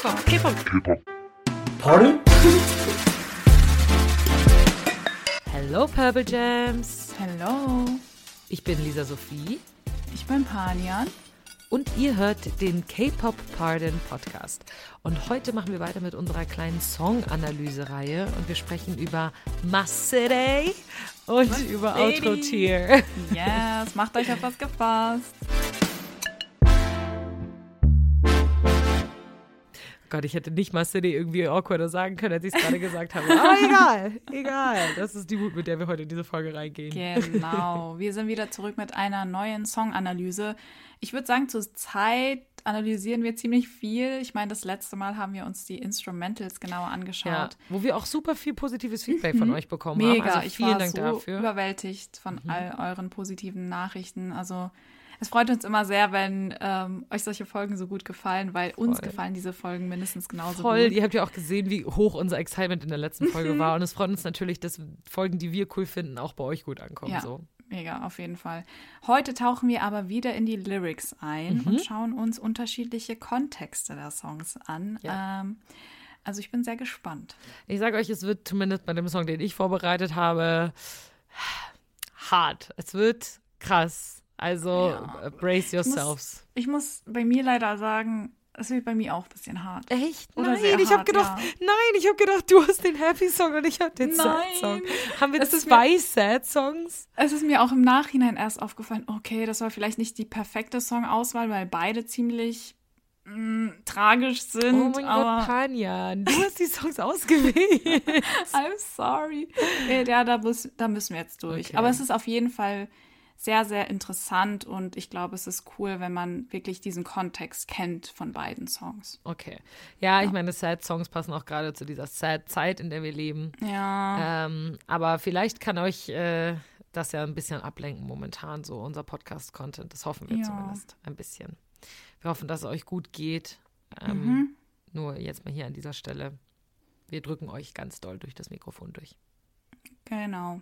K-Pop, K-Pop. K-Pop. Pardon? Hello Purple Jams. Hello, Ich bin Lisa Sophie ich bin Panian. und ihr hört den K-Pop Pardon Podcast. Und heute machen wir weiter mit unserer kleinen Song-Analyse-Reihe und wir sprechen über Masere und über City. Outro Tier. Yes, macht euch auf was gefasst. Gott, ich hätte nicht Masere irgendwie awkwarder sagen können, als ich es gerade gesagt habe. Aber egal, egal. Das ist die Mut, mit der wir heute in diese Folge reingehen. Genau, wir sind wieder zurück mit einer neuen Songanalyse. Ich würde sagen, zur Zeit analysieren wir ziemlich viel. Ich meine, das letzte Mal haben wir uns die Instrumentals genauer Ja, angeschaut. wo wir auch super viel positives Feedback von euch bekommen Mhm. Mega, haben. Also ich war Dank so dafür. Mhm. überwältigt von all euren positiven Nachrichten. Also es freut uns immer sehr, wenn ähm, euch solche Folgen so gut gefallen, weil uns Voll. gefallen diese Folgen mindestens genauso Voll, gut. ihr habt ja auch gesehen, wie hoch unser Excitement in der letzten Folge war. Und es freut uns natürlich, dass Folgen, die wir cool finden, auch bei euch gut ankommen. Ja. So. Mega, auf jeden Fall. Heute tauchen wir aber wieder in die Lyrics ein Mhm. und schauen uns unterschiedliche Kontexte der Songs an. Ja. Ähm, also ich bin sehr gespannt. Ich sage euch, es wird zumindest bei dem Song, den ich vorbereitet habe, hart. Es wird krass. Also Ja. äh, brace muss- yourselves. Ich muss bei mir leider sagen, es wird bei mir auch ein bisschen hart. Echt? Oder nein, ich habe gedacht, ja. nein, ich habe gedacht, du hast den Happy Song und ich habe den Sad Nein. Song. Haben wir zwei Sad Songs? Es ist mir auch im Nachhinein erst aufgefallen, okay, das war vielleicht nicht die perfekte Songauswahl, weil beide ziemlich mh, tragisch sind. Oh mein Gott, aber Panjan, du hast die Songs ausgewählt. I'm sorry. Ja, da, muss, da müssen wir jetzt durch. Okay. Aber es ist auf jeden Fall sehr, sehr interessant und ich glaube, es ist cool, wenn man wirklich diesen Kontext kennt von beiden Songs. Okay. Ja, ich meine, Sad-Songs passen auch gerade zu dieser Sad-Zeit, in der wir leben. Ja, Ähm, aber vielleicht kann euch äh, das ja ein bisschen ablenken momentan, so unser Podcast-Content. Das hoffen wir Ja. zumindest ein bisschen. Wir hoffen, dass es euch gut geht. Ähm, Mhm. Nur jetzt mal hier an dieser Stelle. Wir drücken euch ganz doll durch das Mikrofon durch. Genau.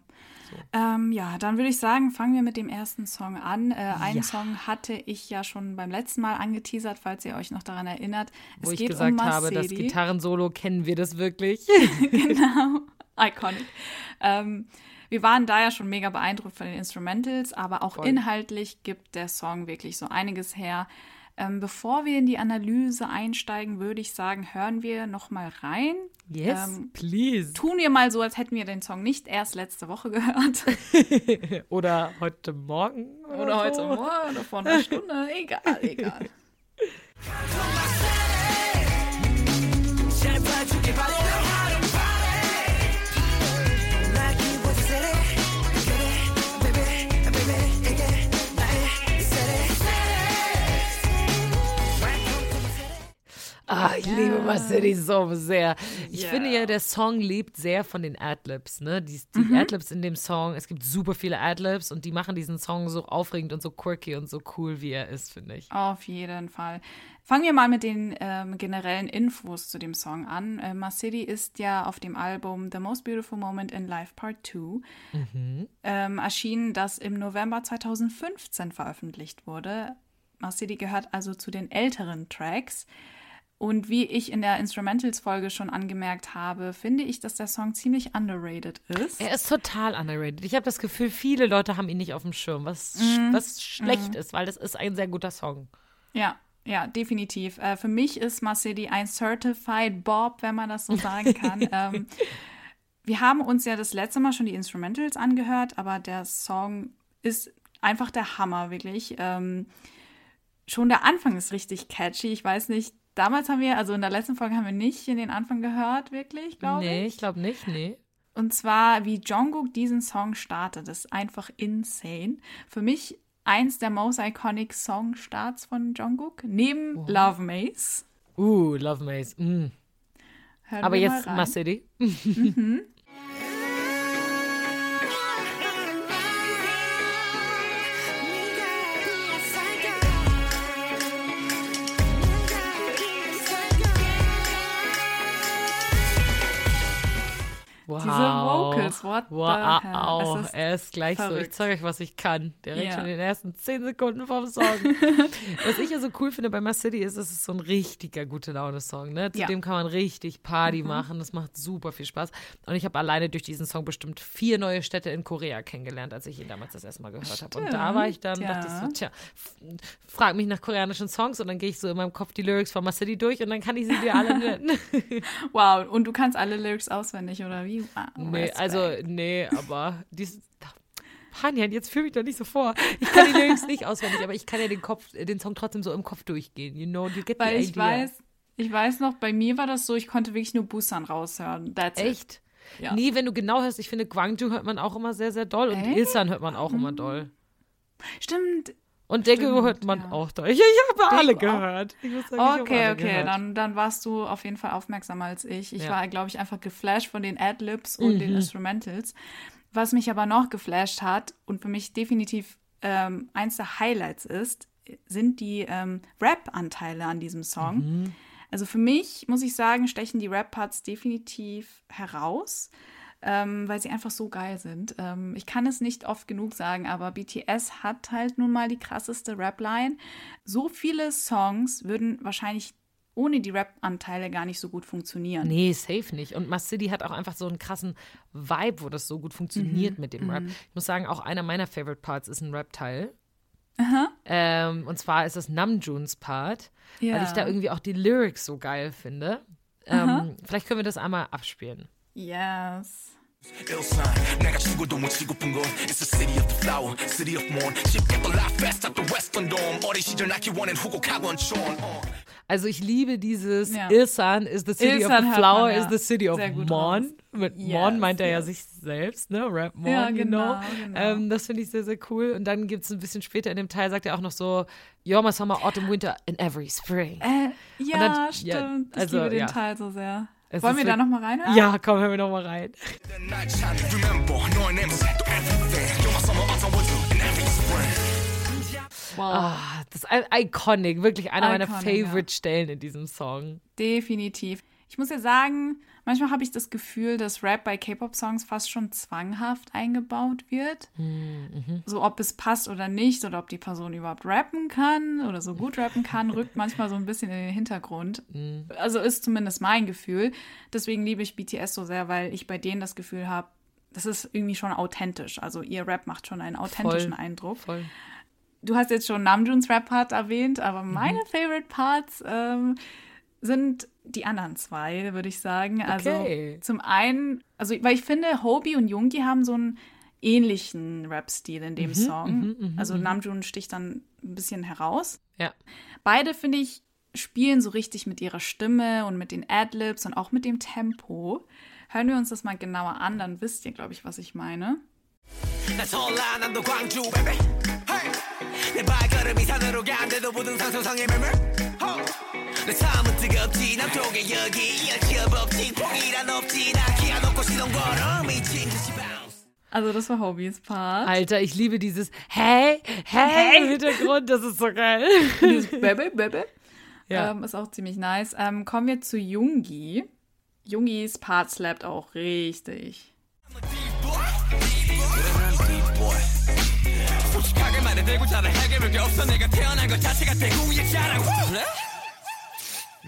So. Ähm, ja, dann würde ich sagen, fangen wir mit dem ersten Song an. Äh, einen Ja. Song hatte ich ja schon beim letzten Mal angeteasert, falls ihr euch noch daran erinnert. Wo es ich geht gesagt um habe, das. Gitarrensolo, kennen wir das wirklich? genau. Iconic. Ähm, wir waren da ja schon mega beeindruckt von den Instrumentals, aber auch Voll. inhaltlich gibt der Song wirklich so einiges her. Ähm, bevor wir in die Analyse einsteigen, würde ich sagen, hören wir noch mal rein. Yes, Ähm, please. Tun wir mal so, als hätten wir den Song nicht erst letzte Woche gehört. Oder heute Morgen. Oder, Oder heute so. Morgen oder vor einer Stunde. Egal, egal. City so sehr. Ich Yeah. finde ja, der Song lebt sehr von den Adlibs, ne? Die, die Mhm. Adlibs in dem Song, es gibt super viele Adlibs und die machen diesen Song so aufregend und so quirky und so cool, wie er ist, finde ich. Auf jeden Fall. Fangen wir mal mit den ähm, generellen Infos zu dem Song an. Äh, Masidi ist ja auf dem Album The Most Beautiful Moment in Life Part 2 ähm, erschienen, das im November 2015 veröffentlicht wurde. Masidi gehört also zu den älteren Tracks. Und wie ich in der Instrumentals-Folge schon angemerkt habe, finde ich, dass der Song ziemlich underrated ist. Er ist total underrated. Ich habe das Gefühl, viele Leute haben ihn nicht auf dem Schirm, was, sch- was schlecht ist, weil das ist ein sehr guter Song. Ja, ja, definitiv. Äh, für mich ist Masidi ein Certified Bob, wenn man das so sagen kann. ähm, wir haben uns ja das letzte Mal schon die Instrumentals angehört, aber der Song ist einfach der Hammer, wirklich. Ähm, schon der Anfang ist richtig catchy. Ich weiß nicht, damals haben wir, also in der letzten Folge haben wir nicht in den Anfang gehört, wirklich, glaube ich. Nee, ich glaube nicht, nee. Und zwar, wie Jungkook diesen Song startet, ist einfach insane. Für mich eins der most iconic Song-Starts von Jungkook, neben Love Maze. Uh, Love Maze. Mm. Aber jetzt rein. My Wow. Diese Lyrics. What wow, the wow. Ist er ist gleich verrückt. so. Ich zeige euch, was ich kann. Direkt Ja. schon in den ersten zehn Sekunden vom Song. was ich ja so cool finde bei My City ist, es ist so ein richtiger gute Laune-Song. Ne? Zu Ja. Mhm. dem kann man richtig Party machen. Das macht super viel Spaß. Und ich habe alleine durch diesen Song bestimmt vier neue Städte in Korea kennengelernt, als ich ihn damals das erste Mal gehört habe. Und da war ich dann, Stimmt, dachte ich so, ja. tja, frag mich nach koreanischen Songs und dann gehe ich so in meinem Kopf die Lyrics von My City durch und dann kann ich sie dir alle nennen. Wow, und du kannst alle Lyrics auswendig, oder wie? Wow, Nee, Respekt. also, nee, aber dies. Hanjan, jetzt fühl mich doch nicht so vor. Ich kann die Lyrics nicht auswendig, aber ich kann ja den Kopf, den Song trotzdem so im Kopf durchgehen. You know, you get Weil ich idea. weiß, ich weiß noch, bei mir war das so, ich konnte wirklich nur Busan raushören. That's it. Echt? Ja. Nee, wenn du genau hörst, ich finde, Gwangju hört man auch immer sehr, sehr doll und? Ilsan hört man auch immer doll. Stimmt. Und Daegu Stimmt, hört man ja. auch doll. Ich, ich habe alle gehört. Sagen, Okay, alle okay, gehört. dann, dann warst du auf jeden Fall aufmerksamer als ich. Ich Ja. war, glaube ich, einfach geflasht von den Adlibs und Mhm. den Instrumentals. Was mich aber noch geflasht hat und für mich definitiv ähm, eins der Highlights ist, sind die ähm, Rap-Anteile an diesem Song. Mhm. Also für mich, muss ich sagen, stechen die Rap-Parts definitiv heraus, ähm, weil sie einfach so geil sind. Ähm, ich kann es nicht oft genug sagen, aber BTS hat halt nun mal die krasseste Rap-Line. So viele Songs würden wahrscheinlich ohne die Rap-Anteile gar nicht so gut funktionieren. Nee, safe nicht. Und Mass City hat auch einfach so einen krassen Vibe, wo das so gut Mhm, funktioniert mit dem Rap. Ich muss sagen, auch einer meiner Favorite Parts ist ein Rap-Teil. Ähm, und zwar ist das Namjoons Part, weil Ja. ich da irgendwie auch die Lyrics so geil finde. Ähm, vielleicht können wir das einmal abspielen. Yes. Also ich liebe dieses ja. Ilsan is the city Ilsan of the flower man, ja. is the city of Mon. Mit yes, Mon meint er yes. ja sich selbst, ne? Rap Mon, ja, genau. You know. genau. Ähm, das finde ich sehr, sehr cool. Und dann gibt es ein bisschen später in dem Teil, sagt er auch noch so, Your summer, autumn, winter and every spring. Äh, ja, dann, stimmt. Ja, also, ich liebe den Teil so sehr. Es Wollen wir da nochmal reinhören? Ja, komm, hören wir nochmal rein. Wow. Ah, das ist iconic, wirklich einer iconic, meiner favorite ja. Stellen in diesem Song. Definitiv. Ich muss ja sagen, manchmal habe ich das Gefühl, dass Rap bei K-Pop-Songs fast schon zwanghaft eingebaut wird. So ob es passt oder nicht oder ob die Person überhaupt rappen kann oder so gut rappen kann, rückt manchmal so ein bisschen in den Hintergrund. Also ist zumindest mein Gefühl. Deswegen liebe ich BTS so sehr, weil ich bei denen das Gefühl habe, das ist irgendwie schon authentisch. Also ihr Rap macht schon einen authentischen Voll. Eindruck. Voll. Du hast jetzt schon Namjoons Rap-Part erwähnt, aber meine Favorite Parts ähm, sind die anderen zwei, würde ich sagen. Also Okay. zum einen, also weil ich finde, Hobie und Yoongi haben so einen ähnlichen Rap-Stil in dem Song. also Namjoon sticht dann ein bisschen heraus. Ja. Beide, finde ich, spielen so richtig mit ihrer Stimme und mit den Adlibs und auch mit dem Tempo. Hören wir uns das mal genauer an, dann wisst ihr, glaube ich, was ich meine. 나 전라남도 광주 baby hey. 내 발걸음이 산으로 간데도 부등산 소상의 매물 Ho. 내 삶은 뜨겁지 남쪽에 여기 열치업 없지 폭이란 없지 나 기아 놓고 시동 걸어 미친 듯이 bounce Also das war Hobies Part. Alter, ich liebe dieses Hey, hey, im Hintergrund, das ist so geil. Baby, Baby. Ja. Ähm, ist auch ziemlich nice. Ähm, kommen wir zu Jungi. Jungis Part slappt auch richtig.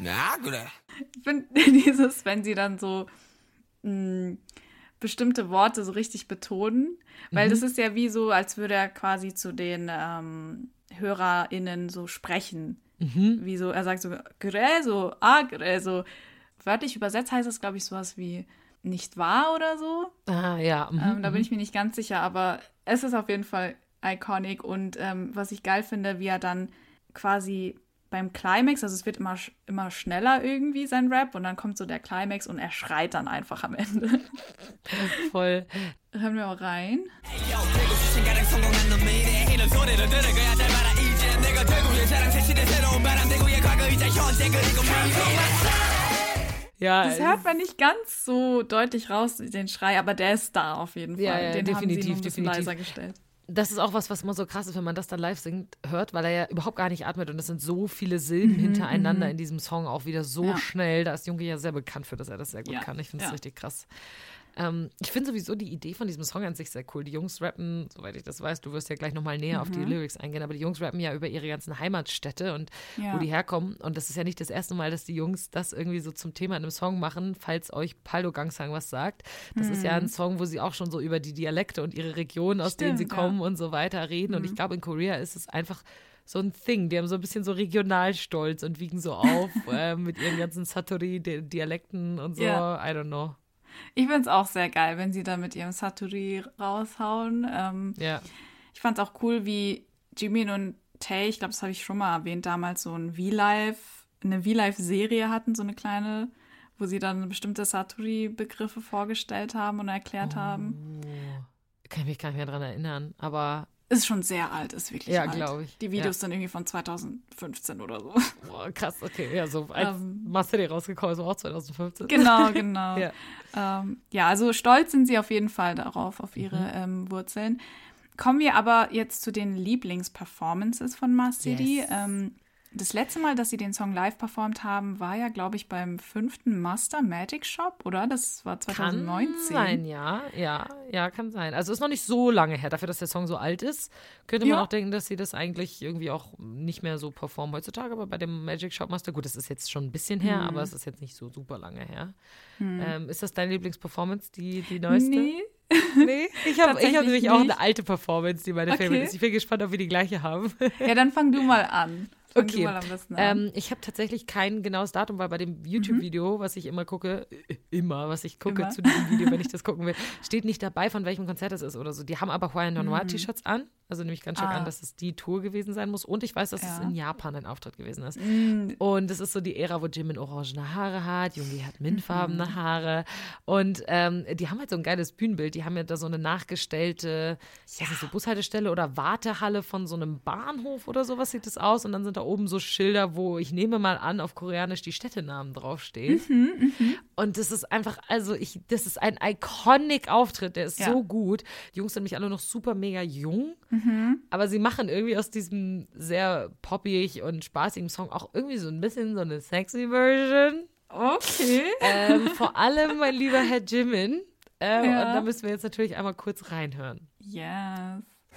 Ja, gut. Ich finde dieses, wenn sie dann so mh, bestimmte Worte so richtig betonen, weil mhm. das ist ja wie so, als würde er quasi zu den ähm, HörerInnen so sprechen. Mhm. Wie so, er sagt so, Gräso, ah, Gräso. Wörtlich übersetzt heißt das, glaube ich, sowas wie nicht wahr oder so. Ah, ja. Ähm, mhm, ähm, da bin mhm. ich mir nicht ganz sicher, aber es ist auf jeden Fall iconic und ähm, was ich geil finde, wie er dann quasi beim Climax, also es wird immer, immer schneller irgendwie sein Rap und dann kommt so der Climax und er schreit dann einfach am Ende. Voll. Hören wir auch rein. Ja, das äh, hört man nicht ganz so deutlich raus, den Schrei, aber der ist da auf jeden Fall. Ja, ja, den definitiv, haben sie definitiv. leiser gestellt das ist auch was, was immer so krass ist, wenn man das dann live singt, hört, weil er ja überhaupt gar nicht atmet und es sind so viele Silben hintereinander in diesem Song auch wieder so Mhm, Ja. schnell. Da ist Junge ja sehr bekannt für, dass er das sehr gut Ja, kann. Ich finde es ja. richtig krass. Ähm, ich finde sowieso die Idee von diesem Song an sich sehr cool. Die Jungs rappen, soweit ich das weiß, du wirst ja gleich nochmal näher auf die Lyrics eingehen, aber die Jungs rappen ja über ihre ganzen Heimatstädte und Ja. wo die herkommen. Und das ist ja nicht das erste Mal, dass die Jungs das irgendwie so zum Thema in einem Song machen, falls euch Paldo Gangsang was sagt. Das ist ja ein Song, wo sie auch schon so über die Dialekte und ihre Region, aus denen sie Stimmt, ja. kommen und so weiter reden. Und ich glaube, in Korea ist es einfach so ein Thing. Die haben so ein bisschen so Regionalstolz und wiegen so auf äh, mit ihren ganzen Satori-Dialekten und so. Ja. I don't know. Ich finde es auch sehr geil, wenn sie da mit ihrem Saturi raushauen. Ähm, Ja. ich fand es auch cool, wie Jimin und Tae, ich glaube, das habe ich schon mal erwähnt, damals so ein V-Live, eine V-Live-Serie hatten, so eine kleine, wo sie dann bestimmte Saturi-Begriffe vorgestellt haben und erklärt Oh. haben. Kann ich mich gar nicht mehr dran erinnern. Aber Ist schon sehr alt, ist wirklich Ja, alt. glaub ich. Die Videos sind irgendwie von 2015 oder so. boah, krass, okay. Ja, so als Ähm. Master rausgekommen ist, war auch 2015. Genau, genau. Ja. ja. Ähm, ja, also stolz sind sie auf jeden Fall darauf, auf ihre Mhm. ähm, Wurzeln. Kommen wir aber jetzt zu den Lieblingsperformances von City. Yes. Ähm, das letzte Mal, dass sie den Song live performt haben, war ja, glaube ich, beim fünften Master Magic Shop, oder? Das war 2019. Kann sein, ja. Ja, ja, kann sein. Also ist noch nicht so lange her. Dafür, dass der Song so alt ist, könnte man Ja. auch denken, dass sie das eigentlich irgendwie auch nicht mehr so performen heutzutage. Aber bei dem Magic Shop Master, gut, das ist jetzt schon ein bisschen her, Mhm. aber es ist jetzt nicht so super lange her. Ähm, ist das deine Lieblingsperformance, die, die neueste? Nee. Nee, ich habe hab nämlich auch eine alte Performance, die meine Okay. Favorite ist. Ich bin gespannt, ob wir die gleiche haben. Ja, dann fang du mal an. Fang Okay. mal am besten an. Ähm, ich habe tatsächlich kein genaues Datum, weil bei dem YouTube-Video, was ich immer gucke, äh, immer, was ich gucke Immer. zu diesem Video, wenn ich das gucken will, steht nicht dabei, von welchem Konzert es ist oder so. Die haben aber Hawaiian Noir T-Shirts an, also nehme ich ganz stark Ah. an, dass es die Tour gewesen sein muss. Und ich weiß, dass es Ja. in Japan ein Auftritt gewesen ist. Mm, Und es ist so die Ära, wo Jimin orangene Haare hat, Jungi hat mintfarbene Haare. Und ähm, die haben halt so ein geiles Bühnenbild. Die haben ja da so eine nachgestellte, ich weiß nicht, so Bushaltestelle oder Wartehalle von so einem Bahnhof oder sowas sieht das aus. Und dann sind da oben so Schilder, wo ich nehme mal an, auf Koreanisch die Städtenamen draufstehen. Und das ist einfach, also ich, das ist ein iconic Auftritt, der ist Ja. so gut. Die Jungs sind nämlich alle noch super mega jung, aber sie machen irgendwie aus diesem sehr poppig und spaßigen Song auch irgendwie so ein bisschen so eine sexy Version. okay. Ähm, vor allem mein lieber Herr Jimin. Ähm, Ja. Und da müssen wir jetzt natürlich einmal kurz reinhören. Yes.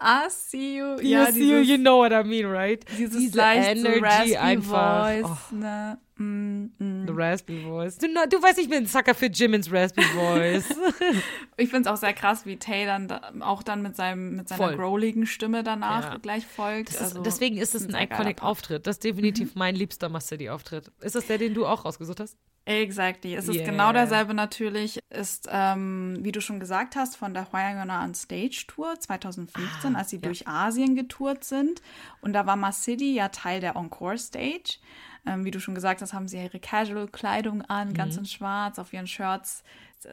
I see you. you, Ja, see you, dieses, you know what I mean, right? dieses Diese leicht Energy raspy einfach. Voice, Oh. ne? Mm, mm. The Raspy Voice. Du, du weißt, ich bin ein Sucker für Jimins Raspy Voice. Ich finde es auch sehr krass, wie Tay dann da, auch dann mit seinem mit seiner Voll. growligen Stimme danach Ja. gleich folgt. Ist, Also, deswegen ist es ein geiler iconic. Auftritt. Das ist definitiv mein liebster Master City-Auftritt. Ist das der, den du auch rausgesucht hast? Exactly. Es ist Yeah. genau derselbe natürlich. Ist, ähm, wie du schon gesagt hast, von der Hwayangona on Stage Tour 2015, Ah, als sie ja. durch Asien getourt sind. Und da war Mars City ja Teil der Encore Stage. Ähm, wie du schon gesagt hast, haben sie ihre Casual-Kleidung an, ganz Mhm. in schwarz. Auf ihren Shirts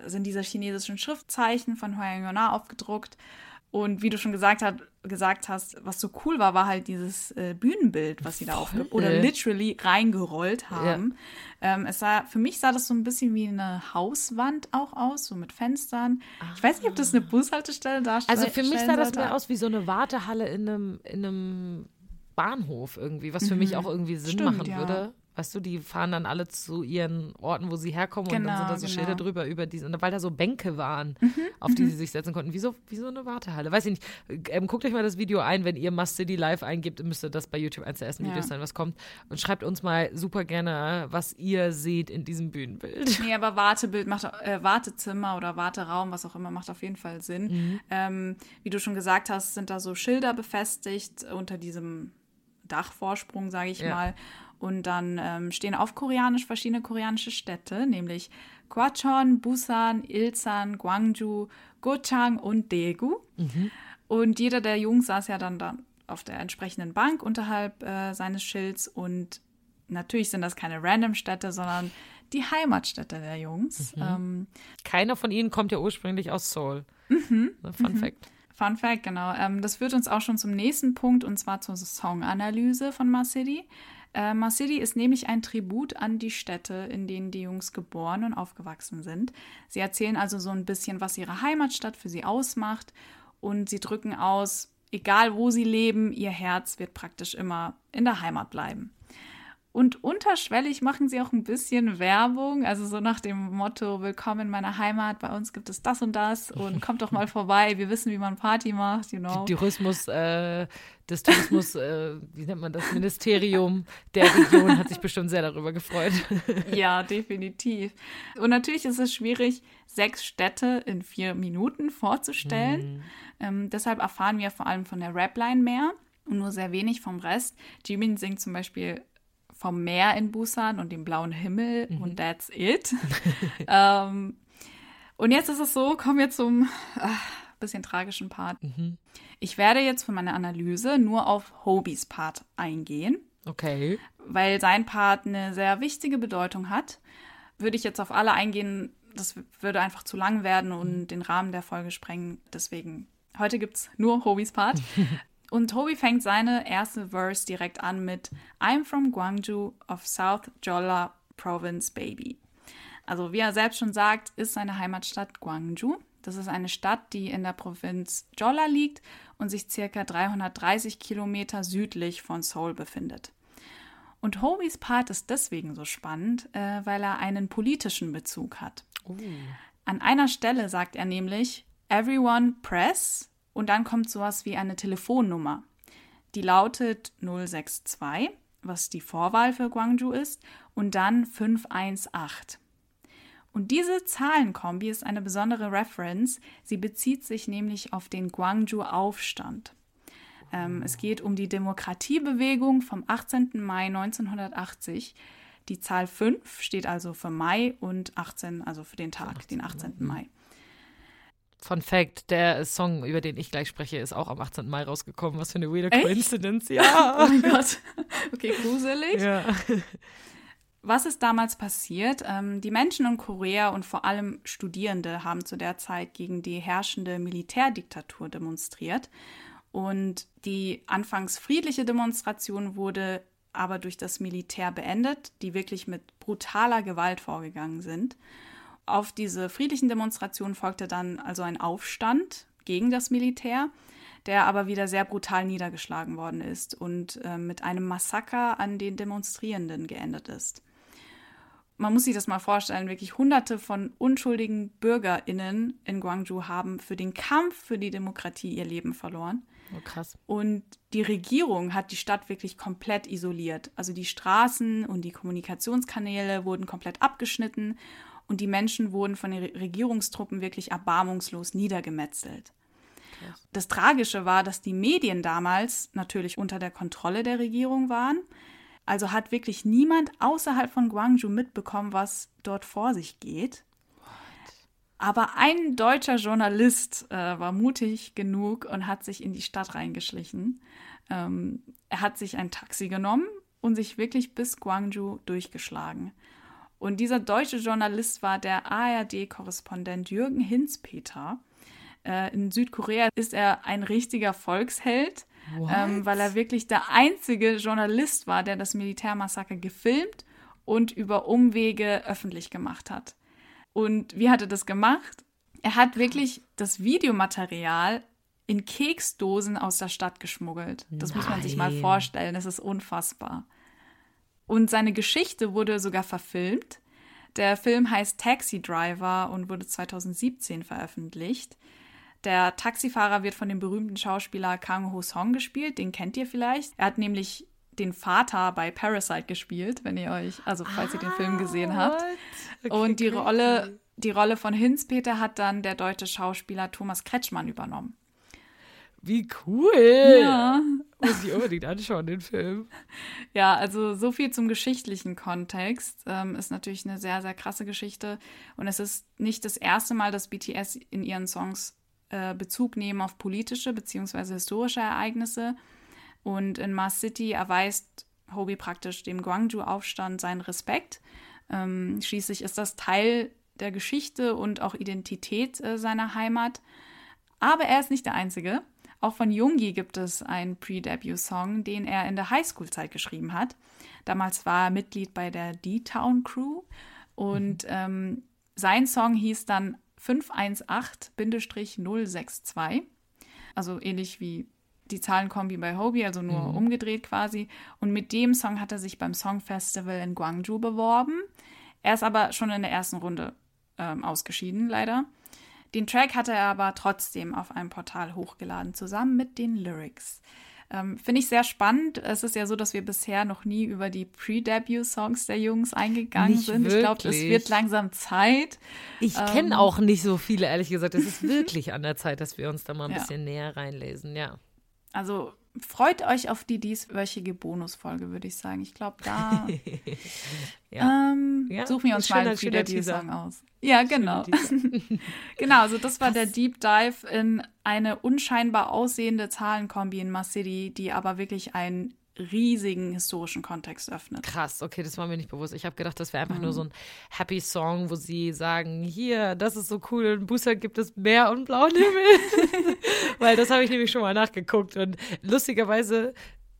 sind diese chinesischen Schriftzeichen von Hwayangona aufgedruckt. Und wie du schon gesagt, hat, gesagt hast, was so cool war, war halt dieses äh, Bühnenbild, was sie da aufge oder literally reingerollt haben. Ähm, es sah, für mich sah das so ein bisschen wie eine Hauswand auch aus, so mit Fenstern. Ich weiß nicht, ob das eine Bushaltestelle darstellt. Also für mich sah das mehr aus wie so eine Wartehalle in einem, in einem Bahnhof irgendwie, was für mich auch irgendwie Sinn Mhm. Stimmt, machen ja. würde. Weißt du, die fahren dann alle zu ihren Orten, wo sie herkommen und dann Genau, sind da so genau. Schilder drüber über diese, und weil da so Bänke waren, auf die sie sich setzen konnten, wie so, wie so eine Wartehalle. Weiß ich nicht. Ähm, guckt euch mal das Video ein, wenn ihr Must City Live eingibt, müsste das bei YouTube eines der ersten Ja. Videos sein, was kommt. Und schreibt uns mal super gerne, was ihr seht in diesem Bühnenbild. Nee, aber Wartebild macht, äh, Wartezimmer oder Warteraum, was auch immer, macht auf jeden Fall Sinn. Mhm. Ähm, wie du schon gesagt hast, sind da so Schilder befestigt unter diesem Dachvorsprung, sage ich Ja. mal. Und dann ähm, stehen auf Koreanisch verschiedene koreanische Städte, nämlich Gwacheon, Busan, Ilsan, Gwangju, Gochang und Daegu. Und jeder der Jungs saß ja dann da auf der entsprechenden Bank unterhalb äh, seines Schilds. Und natürlich sind das keine Random-Städte, sondern die Heimatstädte der Jungs. Ähm, Keiner von ihnen kommt ja ursprünglich aus Seoul. Fun Fact. Fun Fact, genau. Ähm, das führt uns auch schon zum nächsten Punkt und zwar zur Song-Analyse von Mars City. Äh, Mars City ist nämlich ein Tribut an die Städte, in denen die Jungs geboren und aufgewachsen sind. Sie erzählen also so ein bisschen, was ihre Heimatstadt für sie ausmacht und sie drücken aus, egal wo sie leben, ihr Herz wird praktisch immer in der Heimat bleiben. Und unterschwellig machen sie auch ein bisschen Werbung, also so nach dem Motto, willkommen in meiner Heimat, bei uns gibt es das und das und kommt doch mal vorbei, wir wissen, wie man Party macht, you know. Tourismus, äh, das Tourismus, äh, wie nennt man das, Ministerium der Region hat sich bestimmt sehr darüber gefreut. ja, definitiv. Und natürlich ist es schwierig, sechs Städte in vier Minuten vorzustellen. Mhm. Ähm, deshalb erfahren wir vor allem von der Rapline mehr und nur sehr wenig vom Rest. Jimin singt zum Beispiel vom Meer in Busan und dem blauen Himmel mhm. und that's it. ähm, und jetzt ist es so, kommen wir zum ach, bisschen tragischen Part. Mhm. Ich werde jetzt für meine Analyse nur auf Hobys Part eingehen. Okay. Weil sein Part eine sehr wichtige Bedeutung hat. Würde ich jetzt auf alle eingehen, das würde einfach zu lang werden und mhm. den Rahmen der Folge sprengen. Deswegen, heute gibt es nur Hobys Part. Und Toby fängt seine erste Verse direkt an mit I'm from Gwangju of South Jeolla Province, Baby. Also wie er selbst schon sagt, ist seine Heimatstadt Gwangju. Das ist eine Stadt, die in der Provinz Jeolla liegt und sich circa 330 Kilometer südlich von Seoul befindet. Und Hobys Part ist deswegen so spannend, äh, weil er einen politischen Bezug hat. Uh. An einer Stelle sagt er nämlich, Everyone press und dann kommt sowas wie eine Telefonnummer. Die lautet 062, was die Vorwahl für Guangzhou ist, und dann 518. Und diese Zahlenkombi ist eine besondere Reference. Sie bezieht sich nämlich auf den Guangzhou-Aufstand. Ähm, es geht um die Demokratiebewegung vom 18. Mai 1980. Die Zahl 5 steht also für Mai und 18, also für den Tag, den 18. Mai. Fun Fact: Der Song, über den ich gleich spreche, ist auch am 18. Mai rausgekommen. Was für eine weirde Echt? Coincidence. Ja. oh mein Gott. Okay, gruselig. Ja. Was ist damals passiert? Ähm, die Menschen in Korea und vor allem Studierende haben zu der Zeit gegen die herrschende Militärdiktatur demonstriert. Und die anfangs friedliche Demonstration wurde aber durch das Militär beendet, die wirklich mit brutaler Gewalt vorgegangen sind. Auf diese friedlichen Demonstrationen folgte dann also ein Aufstand gegen das Militär, der aber wieder sehr brutal niedergeschlagen worden ist und äh, mit einem Massaker an den Demonstrierenden geendet ist. Man muss sich das mal vorstellen, wirklich hunderte von unschuldigen Bürgerinnen in Guangzhou haben für den Kampf für die Demokratie ihr Leben verloren. Oh, krass. Und die Regierung hat die Stadt wirklich komplett isoliert. Also die Straßen und die Kommunikationskanäle wurden komplett abgeschnitten und die Menschen wurden von den Regierungstruppen wirklich erbarmungslos niedergemetzelt. Das Tragische war, dass die Medien damals natürlich unter der Kontrolle der Regierung waren. Also hat wirklich niemand außerhalb von Guangzhou mitbekommen, was dort vor sich geht. Aber ein deutscher Journalist äh, war mutig genug und hat sich in die Stadt reingeschlichen. Ähm, er hat sich ein Taxi genommen und sich wirklich bis Guangzhou durchgeschlagen. Und dieser deutsche Journalist war der ARD-Korrespondent Jürgen Hinzpeter. Äh, in Südkorea ist er ein richtiger Volksheld, ähm, weil er wirklich der einzige Journalist war, der das Militärmassaker gefilmt und über Umwege öffentlich gemacht hat. Und wie hat er das gemacht? Er hat wirklich das Videomaterial in Keksdosen aus der Stadt geschmuggelt. Das Nein. muss man sich mal vorstellen. Das ist unfassbar. Und seine Geschichte wurde sogar verfilmt. Der Film heißt Taxi Driver und wurde 2017 veröffentlicht. Der Taxifahrer wird von dem berühmten Schauspieler Kang Ho Song gespielt, den kennt ihr vielleicht. Er hat nämlich den Vater bei Parasite gespielt, wenn ihr euch, also falls ah, ihr den Film gesehen ah, habt. Okay, und die Rolle, die Rolle von Hinzpeter hat dann der deutsche Schauspieler Thomas Kretschmann übernommen. Wie cool! Ja. Muss ich unbedingt anschauen, den Film. Ja, also so viel zum geschichtlichen Kontext. Ähm, ist natürlich eine sehr, sehr krasse Geschichte. Und es ist nicht das erste Mal, dass BTS in ihren Songs äh, Bezug nehmen auf politische bzw. historische Ereignisse. Und in Mars City erweist Hobie praktisch dem Gwangju-Aufstand seinen Respekt. Ähm, schließlich ist das Teil der Geschichte und auch Identität äh, seiner Heimat. Aber er ist nicht der Einzige. Auch von Jungi gibt es einen Pre-Debut-Song, den er in der Highschool-Zeit geschrieben hat. Damals war er Mitglied bei der D-Town Crew und ähm, sein Song hieß dann 518-062. Also ähnlich wie die Zahlenkombi bei Hobie, also nur Mhm. umgedreht quasi. Und mit dem Song hat er sich beim Songfestival in Gwangju beworben. Er ist aber schon in der ersten Runde ähm, ausgeschieden, leider. Den Track hatte er aber trotzdem auf einem Portal hochgeladen, zusammen mit den Lyrics. Ähm, Finde ich sehr spannend. Es ist ja so, dass wir bisher noch nie über die Pre-Debut-Songs der Jungs eingegangen Nicht sind. Ich glaube, es wirklich. wird langsam Zeit. Ich Ähm. kenne auch nicht so viele, ehrlich gesagt. Es ist wirklich an der Zeit, dass wir uns da mal ein Ja. bisschen näher reinlesen, ja. Also freut euch auf die dieswöchige Bonusfolge, würde ich sagen. Ich glaube, da Ja. ähm, Ja, suchen wir uns mal schöner- einen schöner Pre-Debut-Song aus. Ja, genau. genau, also das war der Deep Dive in eine unscheinbar aussehende Zahlenkombi in Mass City, die aber wirklich einen riesigen historischen Kontext öffnet. Krass, okay, das war mir nicht bewusst. Ich habe gedacht, das wäre einfach Mhm. nur so ein Happy Song, wo sie sagen, hier, das ist so cool, in Busa gibt es Meer und blauen Himmel. Weil das habe ich nämlich schon mal nachgeguckt und lustigerweise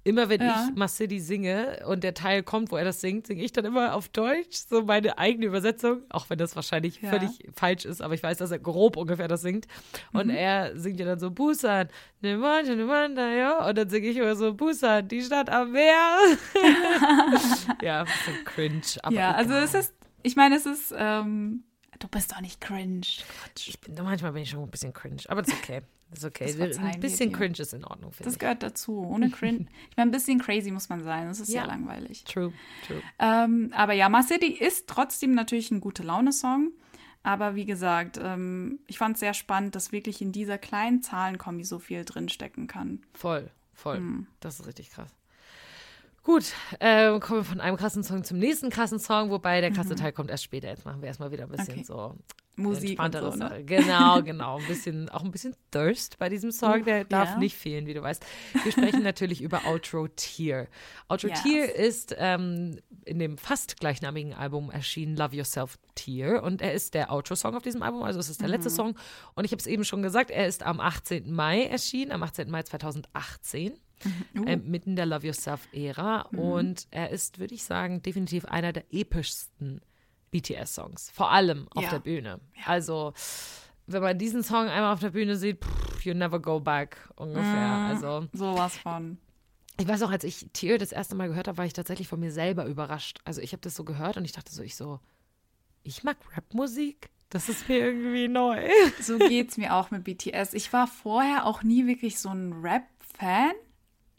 immer wenn Ja. ich Mass City singe und der Teil kommt, wo er das singt, singe ich dann immer auf Deutsch, so meine eigene Übersetzung, auch wenn das wahrscheinlich Ja. völlig falsch ist, aber ich weiß, dass er grob ungefähr das singt. Und Mhm. er singt ja dann so Busan, ne Mann, ne Mann, da, ja. Und dann singe ich immer so Busan, die Stadt am Meer. ja, bisschen cringe. Aber ja, also egal. es ist, ich meine, es ist, ähm, du bist doch nicht cringe. Quatsch. Ich bin, manchmal bin ich schon ein bisschen cringe, aber das ist okay. Das ist okay. Das ein bisschen cringe ist in Ordnung, finde Das ich. gehört dazu. Ohne cringe. Ich meine, ein bisschen crazy muss man sein. Das ist Ja. sehr langweilig. True, true. Ähm, aber ja, Mars City ist trotzdem natürlich ein gute Laune-Song. Aber wie gesagt, ähm, ich fand es sehr spannend, dass wirklich in dieser kleinen Zahlenkombi so viel drinstecken kann. Voll, voll. Hm. Das ist richtig krass. Gut, äh, kommen wir von einem krassen Song zum nächsten krassen Song, wobei der krasse Teil kommt erst später. Jetzt machen wir erstmal wieder ein bisschen Mhm. Okay. so Musik und so, ne? Genau, genau. Ein bisschen, auch ein bisschen Thirst bei diesem Song, der darf ja. nicht fehlen, wie du weißt. Wir sprechen natürlich über Outro Tear. Outro Yes. Tear ist ähm, in dem fast gleichnamigen Album erschienen, Love Yourself Tear. Und er ist der Outro-Song auf diesem Album, also es ist der Mhm. letzte Song. Und ich habe es eben schon gesagt, er ist am 18. Mai erschienen, am 18. Mai 2018 Uh. äh, mitten der Love Yourself-Ära. Mhm. Und er ist, würde ich sagen, definitiv einer der epischsten BTS-Songs. Vor allem auf Ja. der Bühne. Also, wenn man diesen Song einmal auf der Bühne sieht, pff, you never go back ungefähr. Mhm. Also, Sowas von. ich weiß auch, als ich Tear das erste Mal gehört habe, war ich tatsächlich von mir selber überrascht. Also, ich habe das so gehört und ich dachte so, ich so, ich mag Rapmusik. Das ist mir irgendwie neu. So geht's mir auch mit BTS. Ich war vorher auch nie wirklich so ein Rap-Fan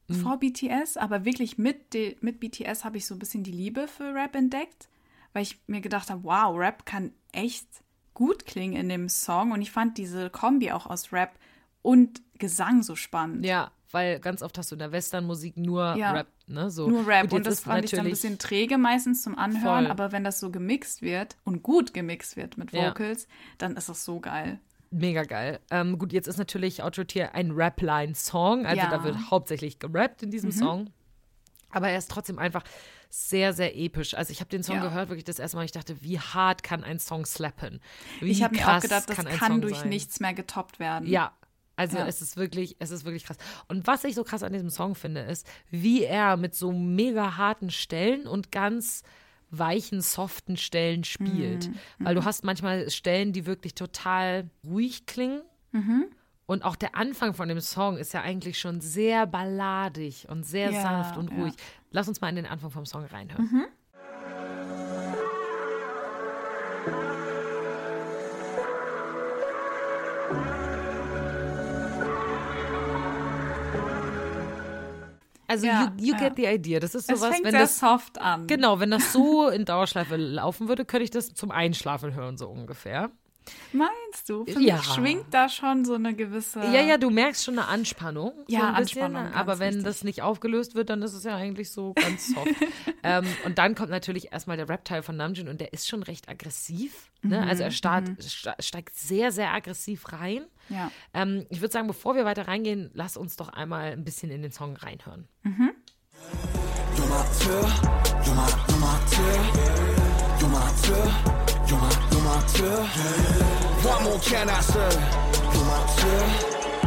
Mhm. vor BTS, aber wirklich mit, de, mit BTS habe ich so ein bisschen die Liebe für Rap entdeckt, weil ich mir gedacht habe, wow, Rap kann echt gut klingen in dem Song und ich fand diese Kombi auch aus Rap und Gesang so spannend. Ja, weil ganz oft hast du in der Westernmusik nur Ja. Rap, ne? So. Nur Rap und jetzt das fand ich dann ein bisschen träge meistens zum Anhören, Voll. aber wenn das so gemixt wird und gut gemixt wird mit Ja. Vocals, dann ist das so geil. Mega geil. Ähm, gut, jetzt ist natürlich Outro Tier ein Rap-Line-Song, also Ja. da wird hauptsächlich gerappt in diesem Song. Aber er ist trotzdem einfach sehr, sehr episch. Also ich habe den Song Ja. gehört, wirklich das erste Mal, ich dachte, wie hart kann ein Song slappen? Wie Ich habe mir auch gedacht, das kann, kann, durch sein? nichts mehr getoppt werden. Ja. Also Ja. es ist wirklich, es ist wirklich krass. Und was ich so krass an diesem Song finde, ist, wie er mit so mega harten Stellen und ganz weichen, soften Stellen spielt. Weil du hast manchmal Stellen, die wirklich total ruhig klingen. Und auch der Anfang von dem Song ist ja eigentlich schon sehr balladig und sehr Ja, sanft und ja. ruhig. Lass uns mal in den Anfang vom Song reinhören. Also Ja, you, you ja. get the idea. Das ist Es sowas, fängt wenn sehr das soft an. Genau, wenn das so in Dauerschleife laufen würde, könnte ich das zum Einschlafen hören, so ungefähr. Meinst du? Für Ja. mich schwingt da schon so eine gewisse. Ja, ja, du merkst schon eine Anspannung. Ja, so ein bisschen, Anspannung, ganz Aber wenn wichtig. das nicht aufgelöst wird, dann ist es ja eigentlich so ganz soft. ähm, und dann kommt natürlich erstmal der Rap-Teil von Namjoon und der ist schon recht aggressiv. Ne? Mhm, Also er start, sta- steigt sehr, sehr aggressiv rein. Ja. Ähm, ich würde sagen, bevor wir weiter reingehen, lass uns doch einmal ein bisschen in den Song reinhören. My two.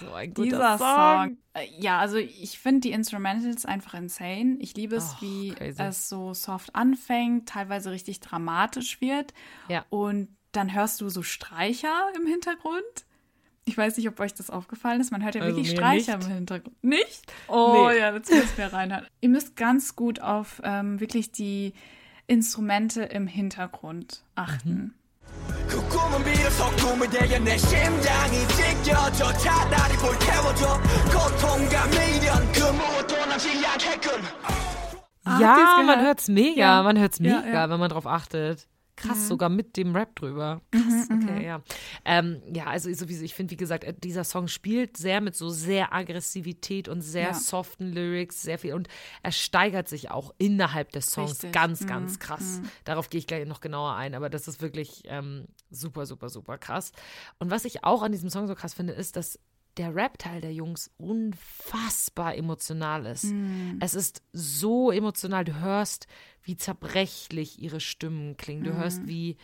so ein guter Dieser Song. Song. Äh, Ja, also ich finde die Instrumentals einfach insane. Ich liebe es, Oh, wie crazy. es so soft anfängt, teilweise richtig dramatisch wird. Ja. Und dann hörst du so Streicher im Hintergrund. Ich weiß nicht, ob euch das aufgefallen ist. Man hört ja also wirklich Streicher nicht. im Hintergrund. Nicht? Oh nee. ja, jetzt müssen wir reinhören. Ihr müsst ganz gut auf ähm, wirklich die Instrumente im Hintergrund achten. Mhm. Ja, man hört's mega, ja. man hört's mega, ja, ja. wenn man drauf achtet. Krass, sogar mit dem Rap drüber. Krass, okay, ja. Ähm, ja, also sowieso, ich finde, wie gesagt, äh, dieser Song spielt sehr mit so sehr Aggressivität und sehr Ja. soften Lyrics, sehr viel. Und er steigert sich auch innerhalb des Songs Richtig. ganz, Mhm, ganz krass. Darauf gehe ich gleich noch genauer ein, aber das ist wirklich ähm, super, super, super krass. Und was ich auch an diesem Song so krass finde, ist, dass der Rap-Teil der Jungs unfassbar emotional ist. Es ist so emotional. Du hörst, wie zerbrechlich ihre Stimmen klingen. Du hörst, wie,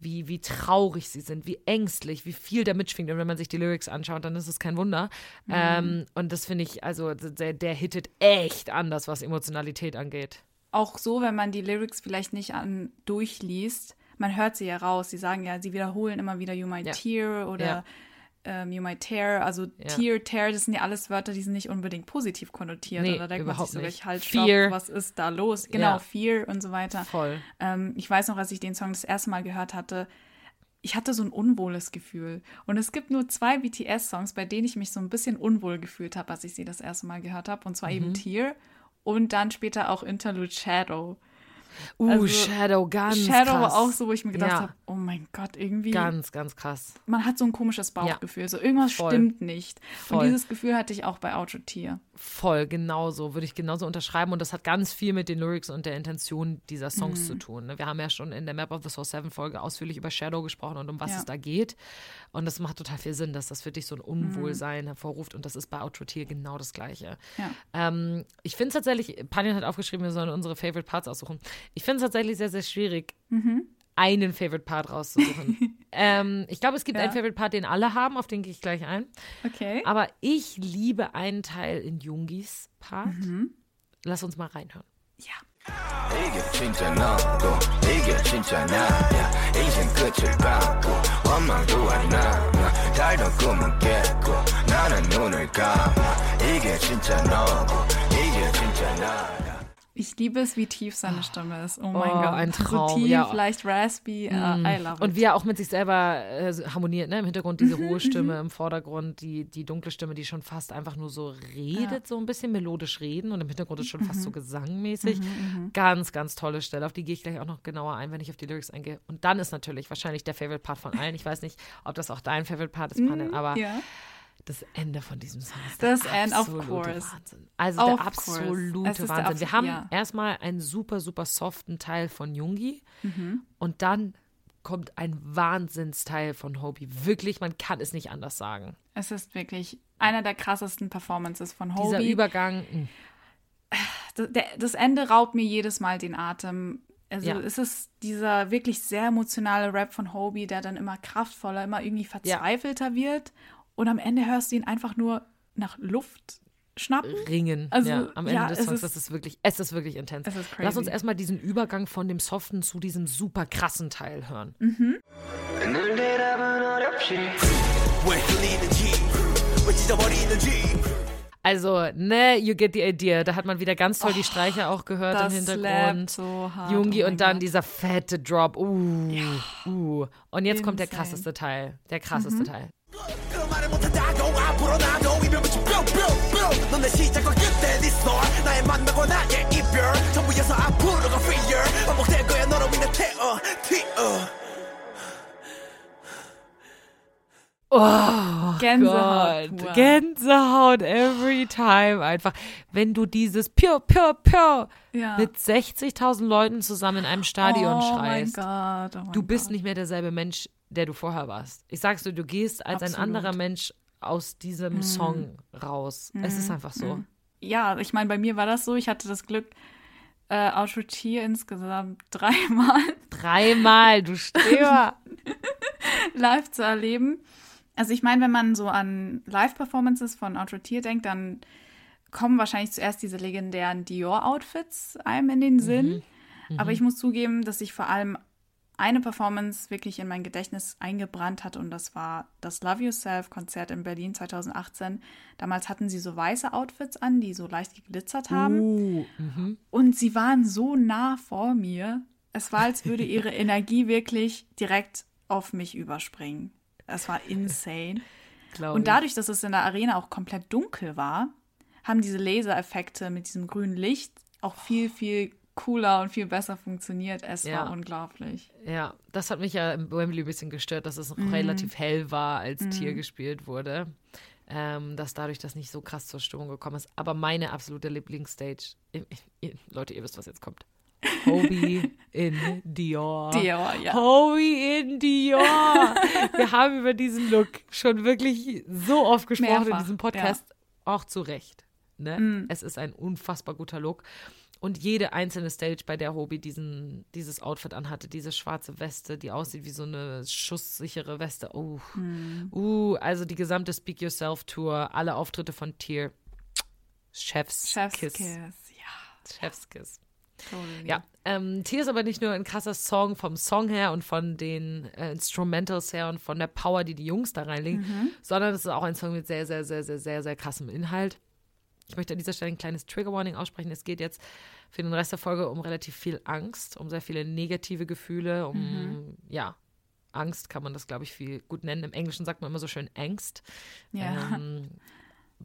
wie, wie traurig sie sind, wie ängstlich, wie viel da mitschwingt. Und wenn man sich die Lyrics anschaut, dann ist es kein Wunder. Ähm, und das finde ich, also der, der hittet echt anders, was Emotionalität angeht. auch so, wenn man die Lyrics vielleicht nicht an durchliest, man hört sie ja raus. Sie sagen ja, sie wiederholen immer wieder You might Ja. tear oder Ja. Ähm, You might tear. Also tear, tear, das sind ja alles Wörter, die sind nicht unbedingt positiv konnotiert. Nee, oder denkt man sich so, nicht. ich halt, stopp, was ist da los? Genau, Ja. Fear und so weiter. Voll. Ähm, ich weiß noch, als ich den Song das erste Mal gehört hatte, ich hatte so ein unwohles Gefühl. Und es gibt nur zwei BTS-Songs, bei denen ich mich so ein bisschen unwohl gefühlt habe, als ich sie das erste Mal gehört habe. Und zwar Mhm. eben Tear und dann später auch Interlude Shadow. Uh, Also, Shadow, ganz Shadow krass. war auch so, wo ich mir gedacht Ja. habe, oh mein Gott, irgendwie, Ganz, ganz krass. man hat so ein komisches Bauchgefühl, so irgendwas Voll. stimmt nicht. Voll. Und dieses Gefühl hatte ich auch bei Outro Tier. Voll, genauso. Würde ich genauso unterschreiben. Und das hat ganz viel mit den Lyrics und der Intention dieser Songs Mhm. zu tun. ne? Wir haben ja schon in der Map of the Soul 7 Folge ausführlich über Shadow gesprochen und um was Ja. es da geht. Und das macht total viel Sinn, dass das für dich so ein Unwohlsein Mhm. hervorruft. Und das ist bei Outro Tier genau das Gleiche. Ja. Ähm, ich finde es tatsächlich, Panjan hat aufgeschrieben, wir sollen unsere Favorite Parts aussuchen. Ich finde es tatsächlich sehr, sehr schwierig, einen Favorite Part rauszusuchen. ähm, ich glaube, es gibt Ja. einen Favorite Part, den alle haben, auf den gehe ich gleich ein. Okay. Aber ich liebe einen Teil in Jungis Part. Lass uns mal reinhören. ja. 이게 진짜 너고 이게 진짜 나야 인생 끝을 밟고 원망도 안 남아 달던 꿈은 깼고 나는 눈을 감아 이게 진짜 너고 이게 진짜 나야 ich liebe es, wie tief seine Stimme ist. Oh mein Oh, Gott. ein So Traum, tief, ja. leicht raspy. Uh, I love it. Und wie er auch mit sich selber äh, harmoniert, ne? Im Hintergrund diese hohe Stimme, im Vordergrund die, die dunkle Stimme, die schon fast einfach nur so redet, so ein bisschen melodisch reden und im Hintergrund ist schon fast so gesangmäßig. Ganz, ganz tolle Stelle, auf die gehe ich gleich auch noch genauer ein, wenn ich auf die Lyrics eingehe. Und dann ist natürlich wahrscheinlich der Favorite Part von allen. Ich weiß nicht, ob das auch dein Favorite Part ist, Pannen, aber ja. Das Ende von diesem Song ist Das der End, of course. Wahnsinn. Also Of der absolute ist der Wahnsinn. abs- Wir haben ja. erstmal einen super, super soften Teil von Jungi Mhm. und dann kommt ein Wahnsinnsteil von Hobie. Wirklich, man kann es nicht anders sagen. Es ist wirklich einer der krassesten Performances von Dieser Hobie. Übergang, mh, das, der, das Ende raubt mir jedes Mal den Atem. Also Ja. es ist dieser wirklich sehr emotionale Rap von Hobie, der dann immer kraftvoller, immer irgendwie verzweifelter wird. Und am Ende hörst du ihn einfach nur nach Luft schnappen. Ringen. Also, ja, am Ende ja, des Songs. Ist, das ist wirklich, es ist wirklich intens. Ist Lass uns erstmal diesen Übergang von dem soften zu diesem super krassen Teil hören. Mhm. Also, ne, you get the idea. Da hat man wieder ganz toll oh, die Streicher auch gehört im Hintergrund. So hart, Jungi oh und dann God. dieser fette Drop. Uh, ja. uh. Und jetzt Insane. kommt der krasseste Teil. Der krasseste mhm. Teil. 그 말을 못한다고 앞으로 나도 이별빛이 뿅뿅뿅 넌내 시작과 끝에 네 story 나의 만남과 나의 이별 전부여서 앞으로가 fear 반복될 거야 너로 인해 태어 티어 Gänsehaut. Gott, pur. Gänsehaut every time einfach. Wenn du dieses Pio, Pio, Pio Ja. mit 60.000 Leuten zusammen in einem Stadion oh schreist. Mein Gott, oh mein Du bist Gott. nicht mehr derselbe Mensch, der du vorher warst. Ich sag's dir, du gehst als ein Absolut. anderer Mensch aus diesem Song raus. Es ist einfach so. Ja, ich meine, bei mir war das so. Ich hatte das Glück, äh, Outro Tier insgesamt dreimal Dreimal, du Störer. live zu erleben. Also ich meine, wenn man so an Live-Performances von Outro Tier denkt, dann kommen wahrscheinlich zuerst diese legendären Dior-Outfits einem in den Sinn. Mhm. Aber ich muss zugeben, dass ich vor allem eine Performance wirklich in mein Gedächtnis eingebrannt hat und das war das Love Yourself Konzert in Berlin 2018. Damals hatten sie so weiße Outfits an, die so leicht geglitzert haben Uh, mhm. und sie waren so nah vor mir. Es war, als würde ihre Energie wirklich direkt auf mich überspringen. Es war insane. Und dadurch, dass es in der Arena auch komplett dunkel war, haben diese Lasereffekte mit diesem grünen Licht auch viel, viel cooler und viel besser funktioniert. Es Ja. war unglaublich. Ja, das hat mich ja im Wembley ein bisschen gestört, dass es noch Mhm. relativ hell war, als Tier gespielt wurde. Ähm, dass dadurch das nicht so krass zur Stimmung gekommen ist. Aber meine absolute Lieblingsstage, Leute, ihr wisst, was jetzt kommt. Hobie in Dior. Dior, ja. Hobie in Dior. Wir haben über diesen Look schon wirklich so oft gesprochen in Mehrfach, diesem Podcast. Auch zu Recht. Ne? Es ist ein unfassbar guter Look. Und jede einzelne Stage, bei der Hobie diesen, dieses Outfit anhatte, diese schwarze Weste, die aussieht wie so eine schusssichere Weste. Oh. Uh, also die gesamte Speak Yourself Tour, alle Auftritte von Tier. Chef's, Chef's Kiss. Kiss. Ja, Chef's Kiss. totally. Ja, ähm, Tier ist aber nicht nur ein krasser Song vom Song her und von den äh, Instrumentals her und von der Power, die die Jungs da reinlegen, sondern es ist auch ein Song mit sehr, sehr, sehr, sehr, sehr, sehr krassem Inhalt. Ich möchte an dieser Stelle ein kleines Trigger Warning aussprechen. Es geht jetzt für den Rest der Folge um relativ viel Angst, um sehr viele negative Gefühle, um, ja, Angst kann man das, glaube ich, viel gut nennen. Im Englischen sagt man immer so schön Angst. Ja. Ähm,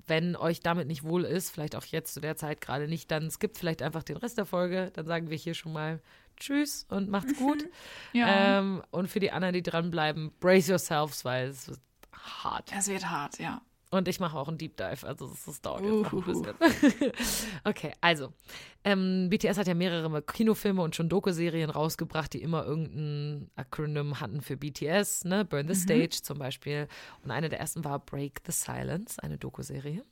wenn euch damit nicht wohl ist, vielleicht auch jetzt zu der Zeit gerade nicht, dann skippt vielleicht einfach den Rest der Folge. Dann sagen wir hier schon mal Tschüss und macht's gut. Ja. ähm, und für die anderen, die dranbleiben, brace yourselves, weil es wird hart. Es wird hart, ja. Und ich mache auch einen Deep Dive, also das, das dauert jetzt noch ein bisschen. okay, also. Ähm, BTS hat ja mehrere Kinofilme und schon Doku-Serien rausgebracht, die immer irgendein Akronym hatten für BTS, ne? Burn the Stage zum Beispiel. Und eine der ersten war Break the Silence, eine Doku-Serie.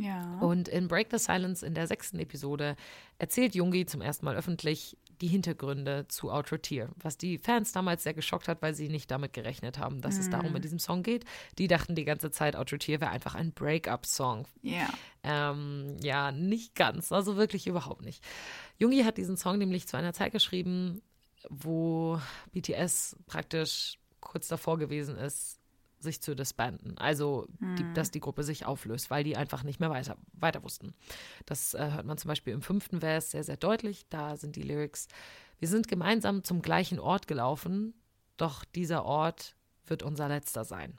Ja. Und in Break the Silence in der sechsten Episode erzählt Jungi zum ersten Mal öffentlich die Hintergründe zu Outro Tier, was die Fans damals sehr geschockt hat, weil sie nicht damit gerechnet haben, dass es darum in diesem Song geht. Die dachten die ganze Zeit, Outro Tier wäre einfach ein Break-up-Song. Ja. Ähm, ja, nicht ganz, also wirklich überhaupt nicht. Jungi hat diesen Song nämlich zu einer Zeit geschrieben, wo BTS praktisch kurz davor gewesen ist, sich zu disbanden. Also, die, dass die Gruppe sich auflöst, weil die einfach nicht mehr weiter, weiter wussten. Das äh, hört man zum Beispiel im fünften Vers sehr, sehr deutlich. Da sind die Lyrics. Wir sind gemeinsam zum gleichen Ort gelaufen, doch dieser Ort wird unser letzter sein.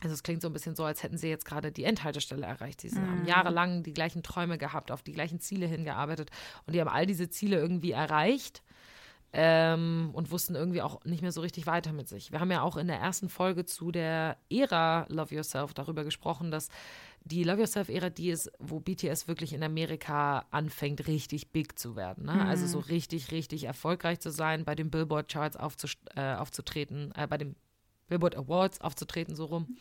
Also es klingt so ein bisschen so, als hätten sie jetzt gerade die Endhaltestelle erreicht. Sie haben jahrelang die gleichen Träume gehabt, auf die gleichen Ziele hingearbeitet und die haben all diese Ziele irgendwie erreicht ähm, und wussten irgendwie auch nicht mehr so richtig weiter mit sich. Wir haben ja auch in der ersten Folge zu der Ära Love Yourself darüber gesprochen, dass die Love Yourself-Ära die ist, wo BTS wirklich in Amerika anfängt, richtig big zu werden. Ne? Also so richtig, richtig erfolgreich zu sein, bei den Billboard-Charts äh, aufzutreten, äh, bei den Billboard Awards aufzutreten, so rum.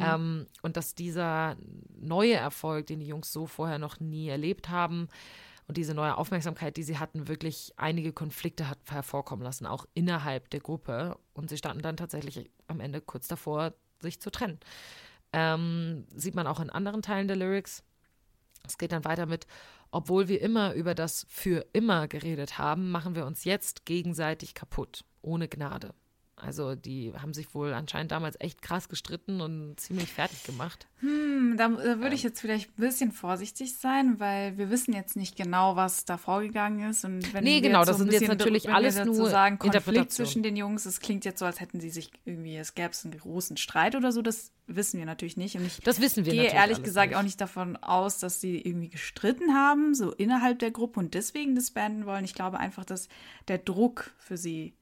Ähm, und dass dieser neue Erfolg, den die Jungs so vorher noch nie erlebt haben, und diese neue Aufmerksamkeit, die sie hatten, wirklich einige Konflikte hat hervorkommen lassen, auch innerhalb der Gruppe. Und sie standen dann tatsächlich am Ende kurz davor, sich zu trennen. Ähm, sieht man auch in anderen Teilen der Lyrics. Es geht dann weiter mit, obwohl wir immer über das für immer geredet haben, machen wir uns jetzt gegenseitig kaputt, ohne Gnade. Also die haben sich wohl anscheinend damals echt krass gestritten und ziemlich fertig gemacht. Hm, da, da würde ich jetzt vielleicht ein bisschen vorsichtig sein, weil wir wissen jetzt nicht genau, was da vorgegangen ist. Und wenn Nee, wir genau, das so sind jetzt natürlich alles dazu nur sagen, Konflikt zwischen den Jungs, es klingt jetzt so, als hätten sie sich irgendwie, es gäbe einen großen Streit oder so, das wissen wir natürlich nicht. Und ich Das wissen wir gehe ehrlich gesagt nicht. auch nicht davon aus, dass sie irgendwie gestritten haben, so innerhalb der Gruppe und deswegen disbanden wollen. Ich glaube einfach, dass der Druck für sie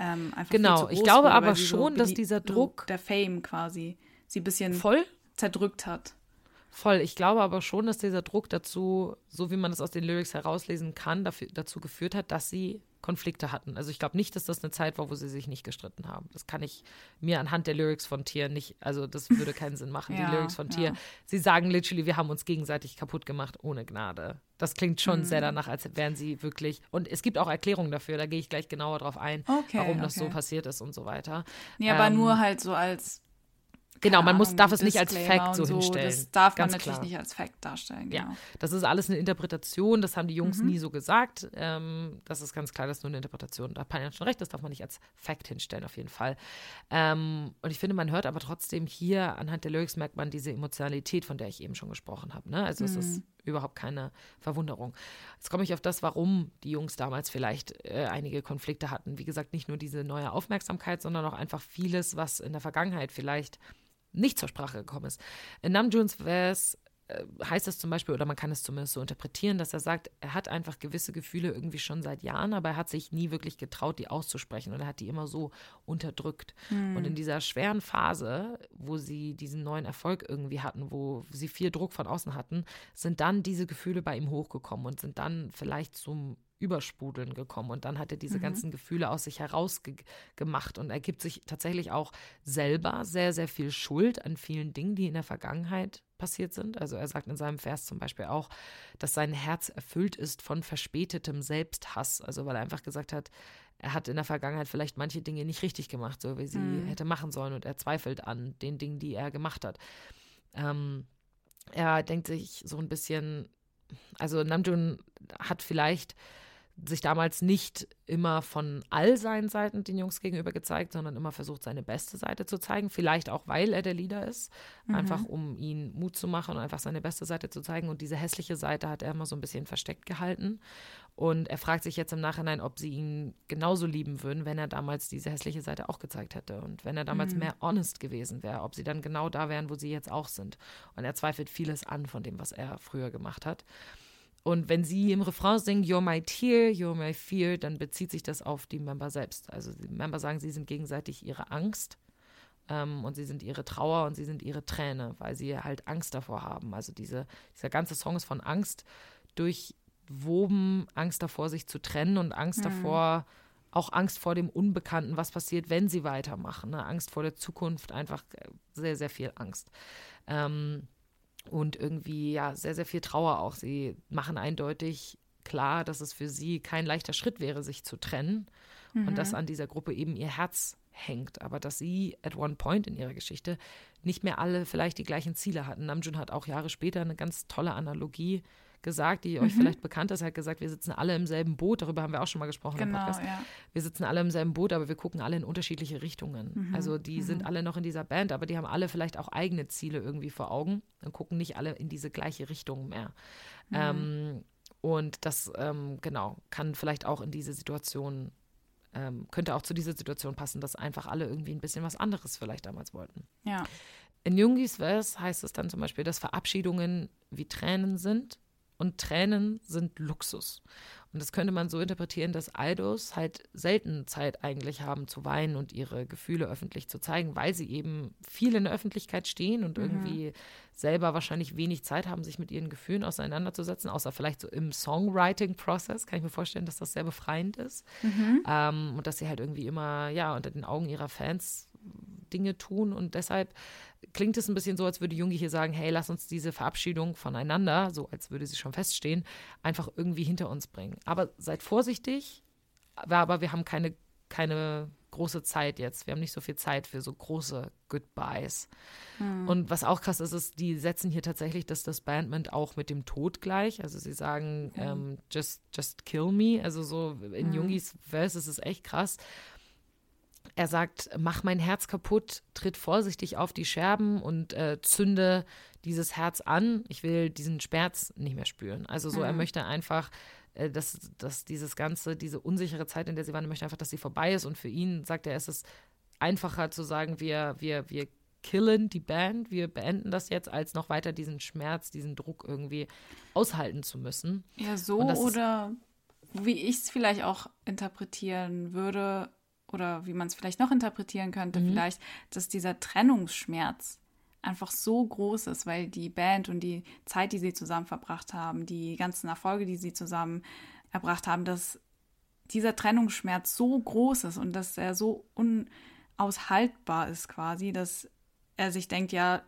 ähm, einfach Genau, ich glaube wurde, aber schon, dass belie- dieser so Druck- der Fame quasi sie ein bisschen Voll? zerdrückt hat. Voll. Ich glaube aber schon, dass dieser Druck dazu, so wie man es aus den Lyrics herauslesen kann, dafür, dazu geführt hat, dass sie Konflikte hatten. Also ich glaube nicht, dass das eine Zeit war, wo sie sich nicht gestritten haben. Das kann ich mir anhand der Lyrics von Tier nicht, also das würde keinen Sinn machen. Ja, die Lyrics von Tier, ja. sie sagen literally, wir haben uns gegenseitig kaputt gemacht ohne Gnade. Das klingt schon Mhm. sehr danach, als wären sie wirklich, und es gibt auch Erklärungen dafür, da gehe ich gleich genauer drauf ein, Okay, warum das so okay. passiert ist und so weiter. Aber Ähm, nur halt so als Genau, man muss, darf es nicht als Fact so hinstellen. Das darf man Ganz natürlich klar. nicht als Fact darstellen. Genau. Ja, das ist alles eine Interpretation, das haben die Mhm. Jungs nie so gesagt. Ähm, das ist ganz klar, das ist nur eine Interpretation. Da hat Panja schon recht, das darf man nicht als Fact hinstellen, auf jeden Fall. Ähm, und ich finde, man hört aber trotzdem hier anhand der Lyrics merkt man diese Emotionalität, von der ich eben schon gesprochen habe. Ne? Also es Mhm. ist überhaupt keine Verwunderung. Jetzt komme ich auf das, warum die Jungs damals vielleicht äh, einige Konflikte hatten. Wie gesagt, nicht nur diese neue Aufmerksamkeit, sondern auch einfach vieles, was in der Vergangenheit vielleicht nicht zur Sprache gekommen ist. In Namjoons Vers äh, heißt es zum Beispiel, oder man kann es zumindest so interpretieren, dass er sagt, er hat einfach gewisse Gefühle irgendwie schon seit Jahren, aber er hat sich nie wirklich getraut, die auszusprechen und er hat die immer so unterdrückt. Und in dieser schweren Phase, wo sie diesen neuen Erfolg irgendwie hatten, wo sie viel Druck von außen hatten, sind dann diese Gefühle bei ihm hochgekommen und sind dann vielleicht zum Übersprudeln gekommen und dann hat er diese ganzen Gefühle aus sich herausgemacht und er gibt sich tatsächlich auch selber sehr, sehr viel Schuld an vielen Dingen, die in der Vergangenheit passiert sind. Also er sagt in seinem Vers zum Beispiel auch, dass sein Herz erfüllt ist von verspätetem Selbsthass. Also weil er einfach gesagt hat, er hat in der Vergangenheit vielleicht manche Dinge nicht richtig gemacht, so wie sie hätte machen sollen und er zweifelt an den Dingen, die er gemacht hat. Ähm, er denkt sich so ein bisschen, also Namjoon hat vielleicht sich damals nicht immer von all seinen Seiten den Jungs gegenüber gezeigt, sondern immer versucht, seine beste Seite zu zeigen. Vielleicht auch, weil er der Leader ist. Einfach, um ihn Mut zu machen und einfach seine beste Seite zu zeigen. Und diese hässliche Seite hat er immer so ein bisschen versteckt gehalten. Und er fragt sich jetzt im Nachhinein, ob sie ihn genauso lieben würden, wenn er damals diese hässliche Seite auch gezeigt hätte. Und wenn er damals mehr honest gewesen wäre, ob sie dann genau da wären, wo sie jetzt auch sind. Und er zweifelt vieles an von dem, was er früher gemacht hat. Und wenn sie im Refrain singen, You're my tear, you're my fear, dann bezieht sich das auf die Member selbst. Also die Member sagen, sie sind gegenseitig ihre Angst ähm, und sie sind ihre Trauer und sie sind ihre Träne, weil sie halt Angst davor haben. Also diese, dieser ganze Song ist von Angst durchwoben, Angst davor, sich zu trennen und Angst davor, auch Angst vor dem Unbekannten, was passiert, wenn sie weitermachen. Ne? Angst vor der Zukunft, einfach äh, sehr, sehr viel Angst. Ähm, und irgendwie, ja, sehr, sehr viel Trauer auch. Sie machen eindeutig klar, dass es für sie kein leichter Schritt wäre, sich zu trennen und dass an dieser Gruppe eben ihr Herz hängt, aber dass sie at one point in ihrer Geschichte nicht mehr alle vielleicht die gleichen Ziele hatten. Namjoon hat auch Jahre später eine ganz tolle Analogie gesagt, die euch vielleicht bekannt ist. Hat gesagt, wir sitzen alle im selben Boot, darüber haben wir auch schon mal gesprochen im Genau, Podcast. ja. Wir sitzen alle im selben Boot, aber wir gucken alle in unterschiedliche Richtungen. Also die sind alle noch in dieser Band, aber die haben alle vielleicht auch eigene Ziele irgendwie vor Augen und gucken nicht alle in diese gleiche Richtung mehr. Ähm, und das, ähm, genau, kann vielleicht auch in diese Situation, ähm, könnte auch zu dieser Situation passen, dass einfach alle irgendwie ein bisschen was anderes vielleicht damals wollten. Ja. In Jungis Vers heißt es dann zum Beispiel, dass Verabschiedungen wie Tränen sind und Tränen sind Luxus. Und das könnte man so interpretieren, dass Idols halt selten Zeit eigentlich haben zu weinen und ihre Gefühle öffentlich zu zeigen, weil sie eben viel in der Öffentlichkeit stehen und irgendwie selber wahrscheinlich wenig Zeit haben, sich mit ihren Gefühlen auseinanderzusetzen, außer vielleicht so im Songwriting-Prozess. Kann ich mir vorstellen, dass das sehr befreiend ist. Ähm, und dass sie halt irgendwie immer, ja, unter den Augen ihrer Fans Dinge tun und deshalb klingt es ein bisschen so, als würde Jungi hier sagen, hey, lass uns diese Verabschiedung voneinander, so als würde sie schon feststehen, einfach irgendwie hinter uns bringen. Aber seid vorsichtig, aber wir haben keine, keine große Zeit jetzt. Wir haben nicht so viel Zeit für so große Goodbyes. Und was auch krass ist, ist, die setzen hier tatsächlich das Disbandment auch mit dem Tod gleich. Also sie sagen, ähm, just, just kill me. Also so in Jungis Vers ist es echt krass. Er sagt, mach mein Herz kaputt, tritt vorsichtig auf die Scherben und äh, zünde dieses Herz an. Ich will diesen Schmerz nicht mehr spüren. Also so, er möchte einfach, äh, dass, dass dieses ganze, diese unsichere Zeit, in der sie waren, er möchte einfach, dass sie vorbei ist. Und für ihn, sagt er, ist es einfacher zu sagen, wir, wir, wir killen die Band, wir beenden das jetzt, als noch weiter diesen Schmerz, diesen Druck irgendwie aushalten zu müssen. Ja, so oder wie ich es vielleicht auch interpretieren würde oder wie man es vielleicht noch interpretieren könnte, vielleicht, dass dieser Trennungsschmerz einfach so groß ist, weil die Band und die Zeit, die sie zusammen verbracht haben, die ganzen Erfolge, die sie zusammen erbracht haben, dass dieser Trennungsschmerz so groß ist und dass er so unaushaltbar ist quasi, dass er sich denkt, ja,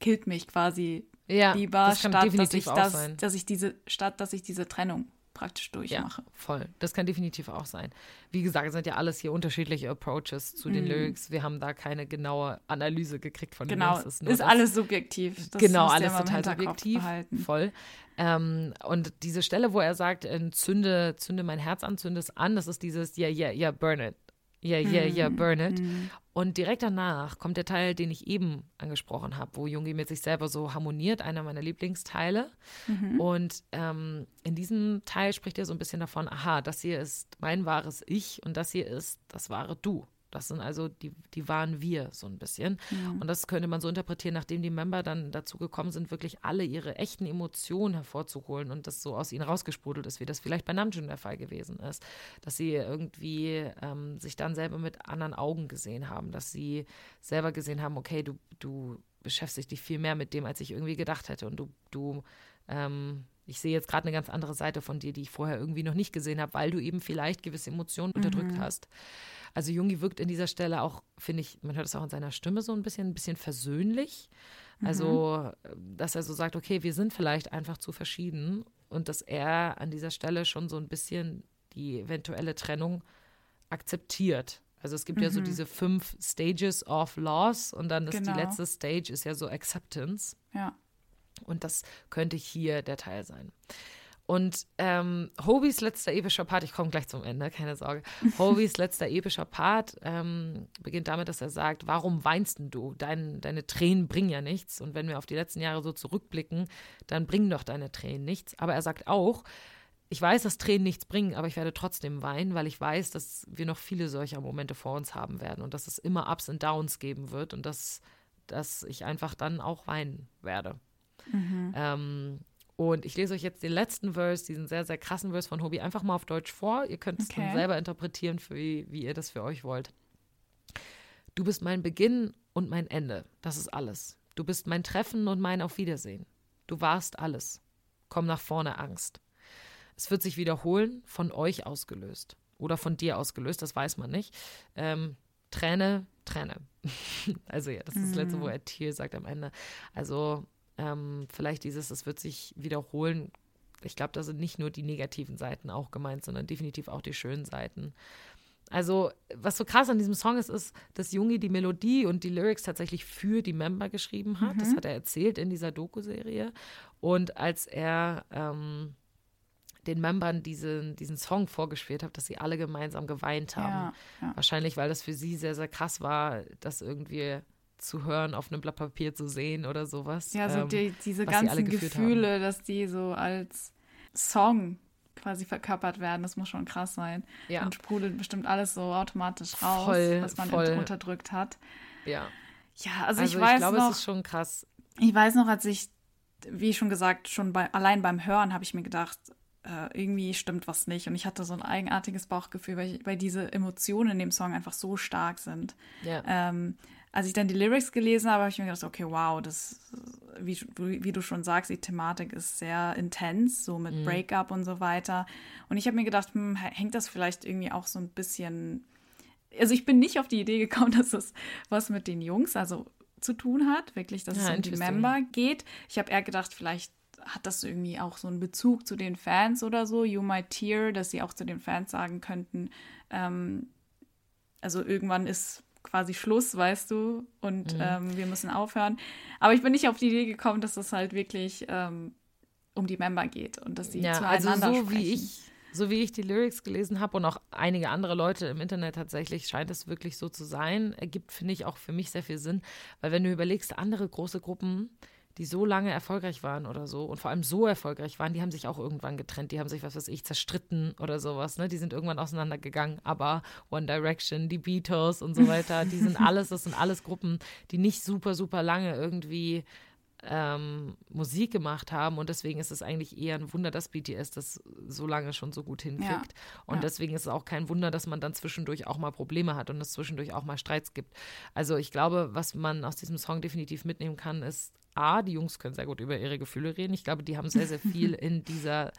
killt mich quasi Ja, lieber, das statt dass ich das, sein. dass ich diese, statt dass ich diese Trennung praktisch durchmache. Ja, voll. Das kann definitiv auch sein. Wie gesagt, es sind ja alles hier unterschiedliche Approaches zu den mm. Lyrics. Wir haben da keine genaue Analyse gekriegt von genau. den Lyrics. Genau, ist, ist alles subjektiv. Das genau, alles total subjektiv. Behalten. Voll. Ähm, und diese Stelle, wo er sagt, zünde, zünde mein Herz an, zünde es an, das ist dieses, ja, ja, ja, burn it. Ja, ja, ja, burn it. Mm. Und direkt danach kommt der Teil, den ich eben angesprochen habe, wo Jungi mit sich selber so harmoniert, einer meiner Lieblingsteile. Mhm. Und ähm, in diesem Teil spricht er so ein bisschen davon, aha, das hier ist mein wahres Ich und das hier ist das wahre Du. Das sind also die, die waren wir so ein bisschen. Mhm. Und das könnte man so interpretieren, nachdem die Member dann dazu gekommen sind, wirklich alle ihre echten Emotionen hervorzuholen und das so aus ihnen rausgesprudelt ist, wie das vielleicht bei Namjoon der Fall gewesen ist. Dass sie irgendwie ähm, sich dann selber mit anderen Augen gesehen haben, dass sie selber gesehen haben, okay, du, du beschäftigst dich viel mehr mit dem, als ich irgendwie gedacht hätte. Und du, du ähm, ich sehe jetzt gerade eine ganz andere Seite von dir, die ich vorher irgendwie noch nicht gesehen habe, weil du eben vielleicht gewisse Emotionen unterdrückt mhm. hast. Also Jungi wirkt in dieser Stelle auch, finde ich, man hört es auch in seiner Stimme so ein bisschen, ein bisschen versöhnlich. Also, mhm. dass er so sagt, okay, wir sind vielleicht einfach zu verschieden und dass er an dieser Stelle schon so ein bisschen die eventuelle Trennung akzeptiert. Also es gibt mhm. ja so mhm. diese fünf Stages of Loss und dann ist genau. die letzte Stage ist ja so Acceptance. Ja. Und das könnte hier der Teil sein. Und ähm, Hobys letzter epischer Part, ich komme gleich zum Ende, keine Sorge. Hobys letzter epischer Part ähm, beginnt damit, dass er sagt, warum weinst du? Dein, deine Tränen bringen ja nichts. Und wenn wir auf die letzten Jahre so zurückblicken, dann bringen doch deine Tränen nichts. Aber er sagt auch, ich weiß, dass Tränen nichts bringen, aber ich werde trotzdem weinen, weil ich weiß, dass wir noch viele solcher Momente vor uns haben werden und dass es immer Ups und Downs geben wird und dass, dass ich einfach dann auch weinen werde. Mhm. Ähm, und ich lese euch jetzt den letzten Verse, diesen sehr, sehr krassen Verse von Hobie, einfach mal auf Deutsch vor. Ihr könnt es okay. dann selber interpretieren, für wie, ihr das für euch wollt. Du bist mein Beginn und mein Ende. Das ist alles. Du bist mein Treffen und mein Auf Wiedersehen. Du warst alles. Komm nach vorne, Angst. Es wird sich wiederholen, von euch ausgelöst. Oder von dir ausgelöst, das weiß man nicht. Ähm, Träne, Träne. also ja, das ist das Letzte, wo mhm. er Tier sagt am Ende. Also ähm, vielleicht dieses, es wird sich wiederholen. Ich glaube, da sind nicht nur die negativen Seiten auch gemeint, sondern definitiv auch die schönen Seiten. Also, was so krass an diesem Song ist, ist, dass Jungi die Melodie und die Lyrics tatsächlich für die Member geschrieben hat. Mhm. Das hat er erzählt in dieser Doku-Serie. Und als er ähm, den Membern diesen, diesen Song vorgespielt hat, dass sie alle gemeinsam geweint haben. Ja, ja. Wahrscheinlich, weil das für sie sehr, sehr krass war, dass irgendwie zu hören, auf einem Blatt Papier zu sehen oder sowas. Ja, so ähm, die, diese ganzen Gefühle, haben. dass die so als Song quasi verkörpert werden, das muss schon krass sein. Ja. Und sprudelt bestimmt alles so automatisch raus, voll, was man voll. unterdrückt hat. Ja. Ja, also, also ich weiß ich glaube, noch, es ist schon krass. Ich weiß noch, als ich, wie schon gesagt, schon bei, allein beim Hören habe ich mir gedacht, äh, irgendwie stimmt was nicht. Und ich hatte so ein eigenartiges Bauchgefühl, weil, ich, weil diese Emotionen in dem Song einfach so stark sind. Ja. Ähm, als ich dann die Lyrics gelesen habe, habe ich mir gedacht, okay, wow, das, wie, wie du schon sagst, die Thematik ist sehr intens, so mit mhm. Breakup und so weiter. Und ich habe mir gedacht, hm, hängt das vielleicht irgendwie auch so ein bisschen. Also ich bin nicht auf die Idee gekommen, dass das was mit den Jungs, also zu tun hat, wirklich, dass ja, es um die Member geht. Ich habe eher gedacht, vielleicht hat das irgendwie auch so einen Bezug zu den Fans oder so, You Might Tear, dass sie auch zu den Fans sagen könnten, ähm, also irgendwann ist quasi Schluss, weißt du, und mhm. ähm, wir müssen aufhören. Aber ich bin nicht auf die Idee gekommen, dass es halt wirklich ähm, um die Member geht und dass sie ja, zueinander also so sprechen. Wie ich so wie ich die Lyrics gelesen habe und auch einige andere Leute im Internet tatsächlich, scheint es wirklich so zu sein. Ergibt, finde ich, auch für mich sehr viel Sinn. Weil wenn du überlegst, andere große Gruppen, die so lange erfolgreich waren oder so und vor allem so erfolgreich waren, die haben sich auch irgendwann getrennt, die haben sich, was weiß ich, zerstritten oder sowas, ne? Die sind irgendwann auseinandergegangen, aber One Direction, die Beatles und so weiter, die sind alles, das sind alles Gruppen, die nicht super, super lange irgendwie ähm, Musik gemacht haben und deswegen ist es eigentlich eher ein Wunder, dass BTS das so lange schon so gut hinkriegt. Ja. Und ja. deswegen ist es auch kein Wunder, dass man dann zwischendurch auch mal Probleme hat und es zwischendurch auch mal Streits gibt. Also ich glaube, was man aus diesem Song definitiv mitnehmen kann, ist A, die Jungs können sehr gut über ihre Gefühle reden. Ich glaube, die haben sehr, sehr viel in dieser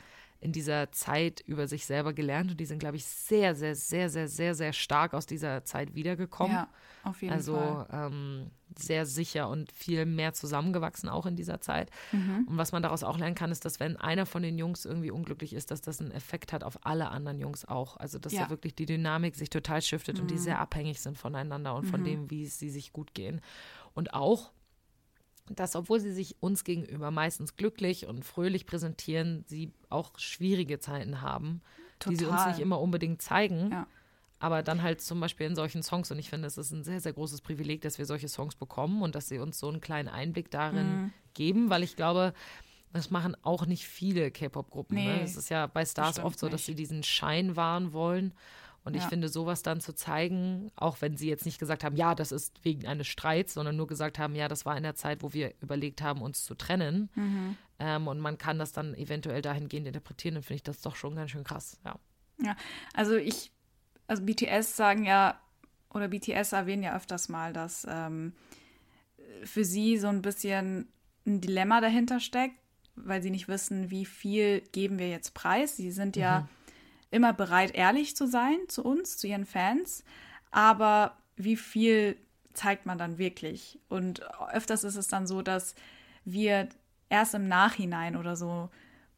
in dieser Zeit über sich selber gelernt und die sind, glaube ich, sehr, sehr, sehr, sehr, sehr, sehr stark aus dieser Zeit wiedergekommen. Ja, auf jeden also, Fall. ähm, sehr sicher und viel mehr zusammengewachsen auch in dieser Zeit. Mhm. Und was man daraus auch lernen kann, ist, dass wenn einer von den Jungs irgendwie unglücklich ist, dass das einen Effekt hat auf alle anderen Jungs auch. Also dass Ja. Mhm. da wirklich die Dynamik sich total shiftet und die sehr abhängig sind voneinander und von dem, wie sie sich gut gehen. Und auch, dass obwohl sie sich uns gegenüber meistens glücklich und fröhlich präsentieren, sie auch schwierige Zeiten haben, die sie uns Total. nicht immer unbedingt zeigen. Ja. Aber dann halt zum Beispiel in solchen Songs, und ich finde, es ist ein sehr, sehr großes Privileg, dass wir solche Songs bekommen und dass sie uns so einen kleinen Einblick darin Mhm. geben, weil ich glaube, das machen auch nicht viele K-Pop-Gruppen. Nee, ne? Es ist ja bei Stars oft so, dass nicht. sie diesen Schein wahren wollen. Und ich Ja. finde, sowas dann zu zeigen, auch wenn sie jetzt nicht gesagt haben, ja, das ist wegen eines Streits, sondern nur gesagt haben, ja, das war in der Zeit, wo wir überlegt haben, uns zu trennen. Mhm. Ähm, und man kann das dann eventuell dahingehend interpretieren, dann finde ich das doch schon ganz schön krass. Ja. Ja, also ich, also BTS sagen ja, oder BTS erwähnen ja öfters mal, dass ähm, für sie so ein bisschen ein Dilemma dahinter steckt, weil sie nicht wissen, wie viel geben wir jetzt preis. Sie sind ja immer bereit, ehrlich zu sein zu uns, zu ihren Fans, aber wie viel zeigt man dann wirklich? Und öfters ist es dann so, dass wir erst im Nachhinein oder so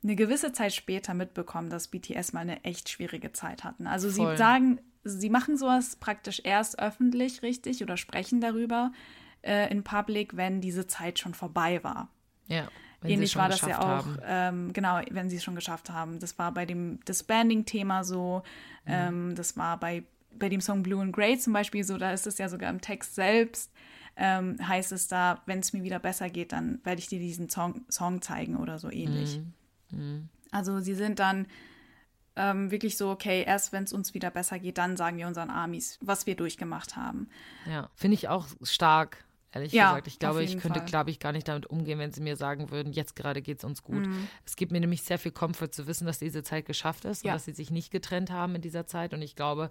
eine gewisse Zeit später mitbekommen, dass BTS mal eine echt schwierige Zeit hatten. Also Voll. sie sagen, sie machen sowas praktisch erst öffentlich richtig oder sprechen darüber äh, in Public, wenn diese Zeit schon vorbei war. ja. Wenn Ähnlich schon war das ja auch, ähm, genau, wenn sie es schon geschafft haben. Das war bei dem Disbanding-Thema so, Mhm. ähm, das war bei, bei dem Song Blue and Grey zum Beispiel so, da ist es ja sogar im Text selbst, ähm, heißt es da, wenn es mir wieder besser geht, dann werde ich dir diesen Song, Song zeigen oder so ähnlich. Mhm. Also sie sind dann ähm, wirklich so, okay, erst wenn es uns wieder besser geht, dann sagen wir unseren Armies, was wir durchgemacht haben. Ja, finde ich auch stark, ehrlich Ja, gesagt. Ich glaube, ich könnte, Fall. glaube ich, gar nicht damit umgehen, wenn sie mir sagen würden, jetzt gerade geht es uns gut. Mhm. Es gibt mir nämlich sehr viel Komfort zu wissen, dass diese Zeit geschafft ist Ja. und dass sie sich nicht getrennt haben in dieser Zeit. Und ich glaube,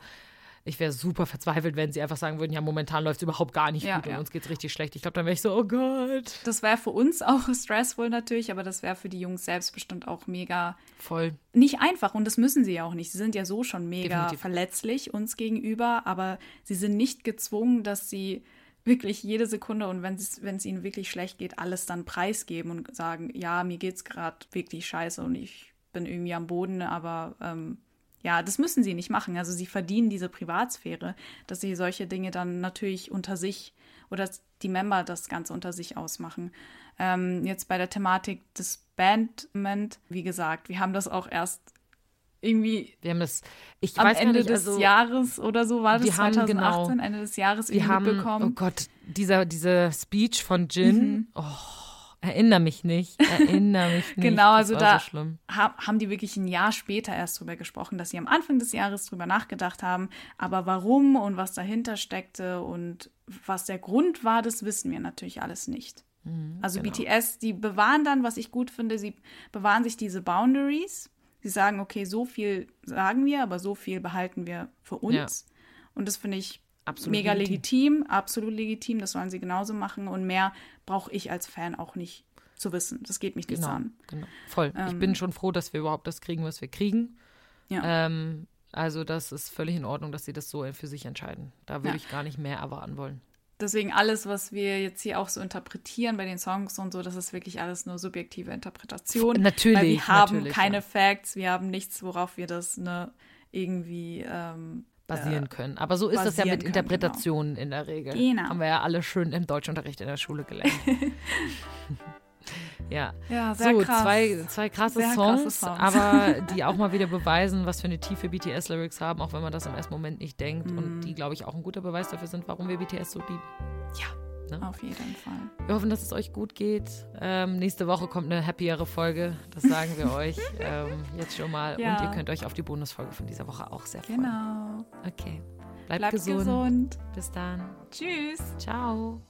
ich wäre super verzweifelt, wenn sie einfach sagen würden, ja, momentan läuft es überhaupt gar nicht Ja, gut und ja. uns geht es richtig schlecht. Ich glaube, dann wäre ich so, oh Gott. Das wäre für uns auch stressvoll natürlich, aber das wäre für die Jungs selbst bestimmt auch mega Voll. nicht einfach und das müssen sie ja auch nicht. Sie sind ja so schon mega Definitiv. verletzlich uns gegenüber, aber sie sind nicht gezwungen, dass sie wirklich jede Sekunde und wenn es ihnen wirklich schlecht geht, alles dann preisgeben und sagen, ja, mir geht's gerade wirklich scheiße und ich bin irgendwie am Boden, aber ähm, ja, das müssen sie nicht machen. Also sie verdienen diese Privatsphäre, dass sie solche Dinge dann natürlich unter sich oder die Member das Ganze unter sich ausmachen. Ähm, jetzt bei der Thematik des Bandment, wie gesagt, wir haben das auch erst irgendwie Wir haben das, ich am weiß Ende nicht, des also, Jahres oder so war das wir haben 2018, genau- Ende des Jahres irgendwie haben, mitbekommen. oh Gott, dieser, dieser Speech von Jin, oh, erinnere mich nicht, erinnere mich nicht. Genau, also da so haben die wirklich ein Jahr später erst drüber gesprochen, dass sie am Anfang des Jahres drüber nachgedacht haben. Aber warum und was dahinter steckte und was der Grund war, das wissen wir natürlich alles nicht. also genau. BTS, die bewahren dann, was ich gut finde, sie bewahren sich diese Boundaries. Sie sagen, okay, so viel sagen wir, aber so viel behalten wir für uns. Ja. Und das finde ich Absolut mega legitim. legitim, absolut legitim. Das sollen sie genauso machen. Und mehr brauche ich als Fan auch nicht zu wissen. Das geht mich nichts Genau, an. genau. Voll. ich bin schon froh, dass wir überhaupt das kriegen, was wir kriegen. Ja. Ähm, also das ist völlig in Ordnung, dass sie das so für sich entscheiden. Da würde Ja. ich gar nicht mehr erwarten wollen. Deswegen alles, was wir jetzt hier auch so interpretieren bei den Songs und so, das ist wirklich alles nur subjektive Interpretation. Natürlich, Weil wir haben keine ja. Facts, wir haben nichts, worauf wir das ne, irgendwie ähm, Basieren können. Aber so ist das ja mit können, Interpretationen in der Regel. Genau. Haben wir ja alle schön im Deutschunterricht in der Schule gelernt. ja. Ja, sehr so, krass. Zwei, zwei krasse, Songs, Songs. aber die auch mal wieder beweisen, was für eine tiefe BTS-Lyrics haben, auch wenn man das im ersten Moment nicht denkt. Mhm. Und die, glaube ich, auch ein guter Beweis dafür sind, warum wir BTS so lieben. Auf jeden Fall. Wir hoffen, dass es euch gut geht. Ähm, nächste Woche kommt eine happiere Folge. Das sagen wir euch ähm, jetzt schon mal. Ja. Und ihr könnt euch auf die Bonusfolge von dieser Woche auch sehr freuen. Genau. Okay. Bleibt, Bleibt gesund. gesund. Bis dann. Tschüss. Ciao.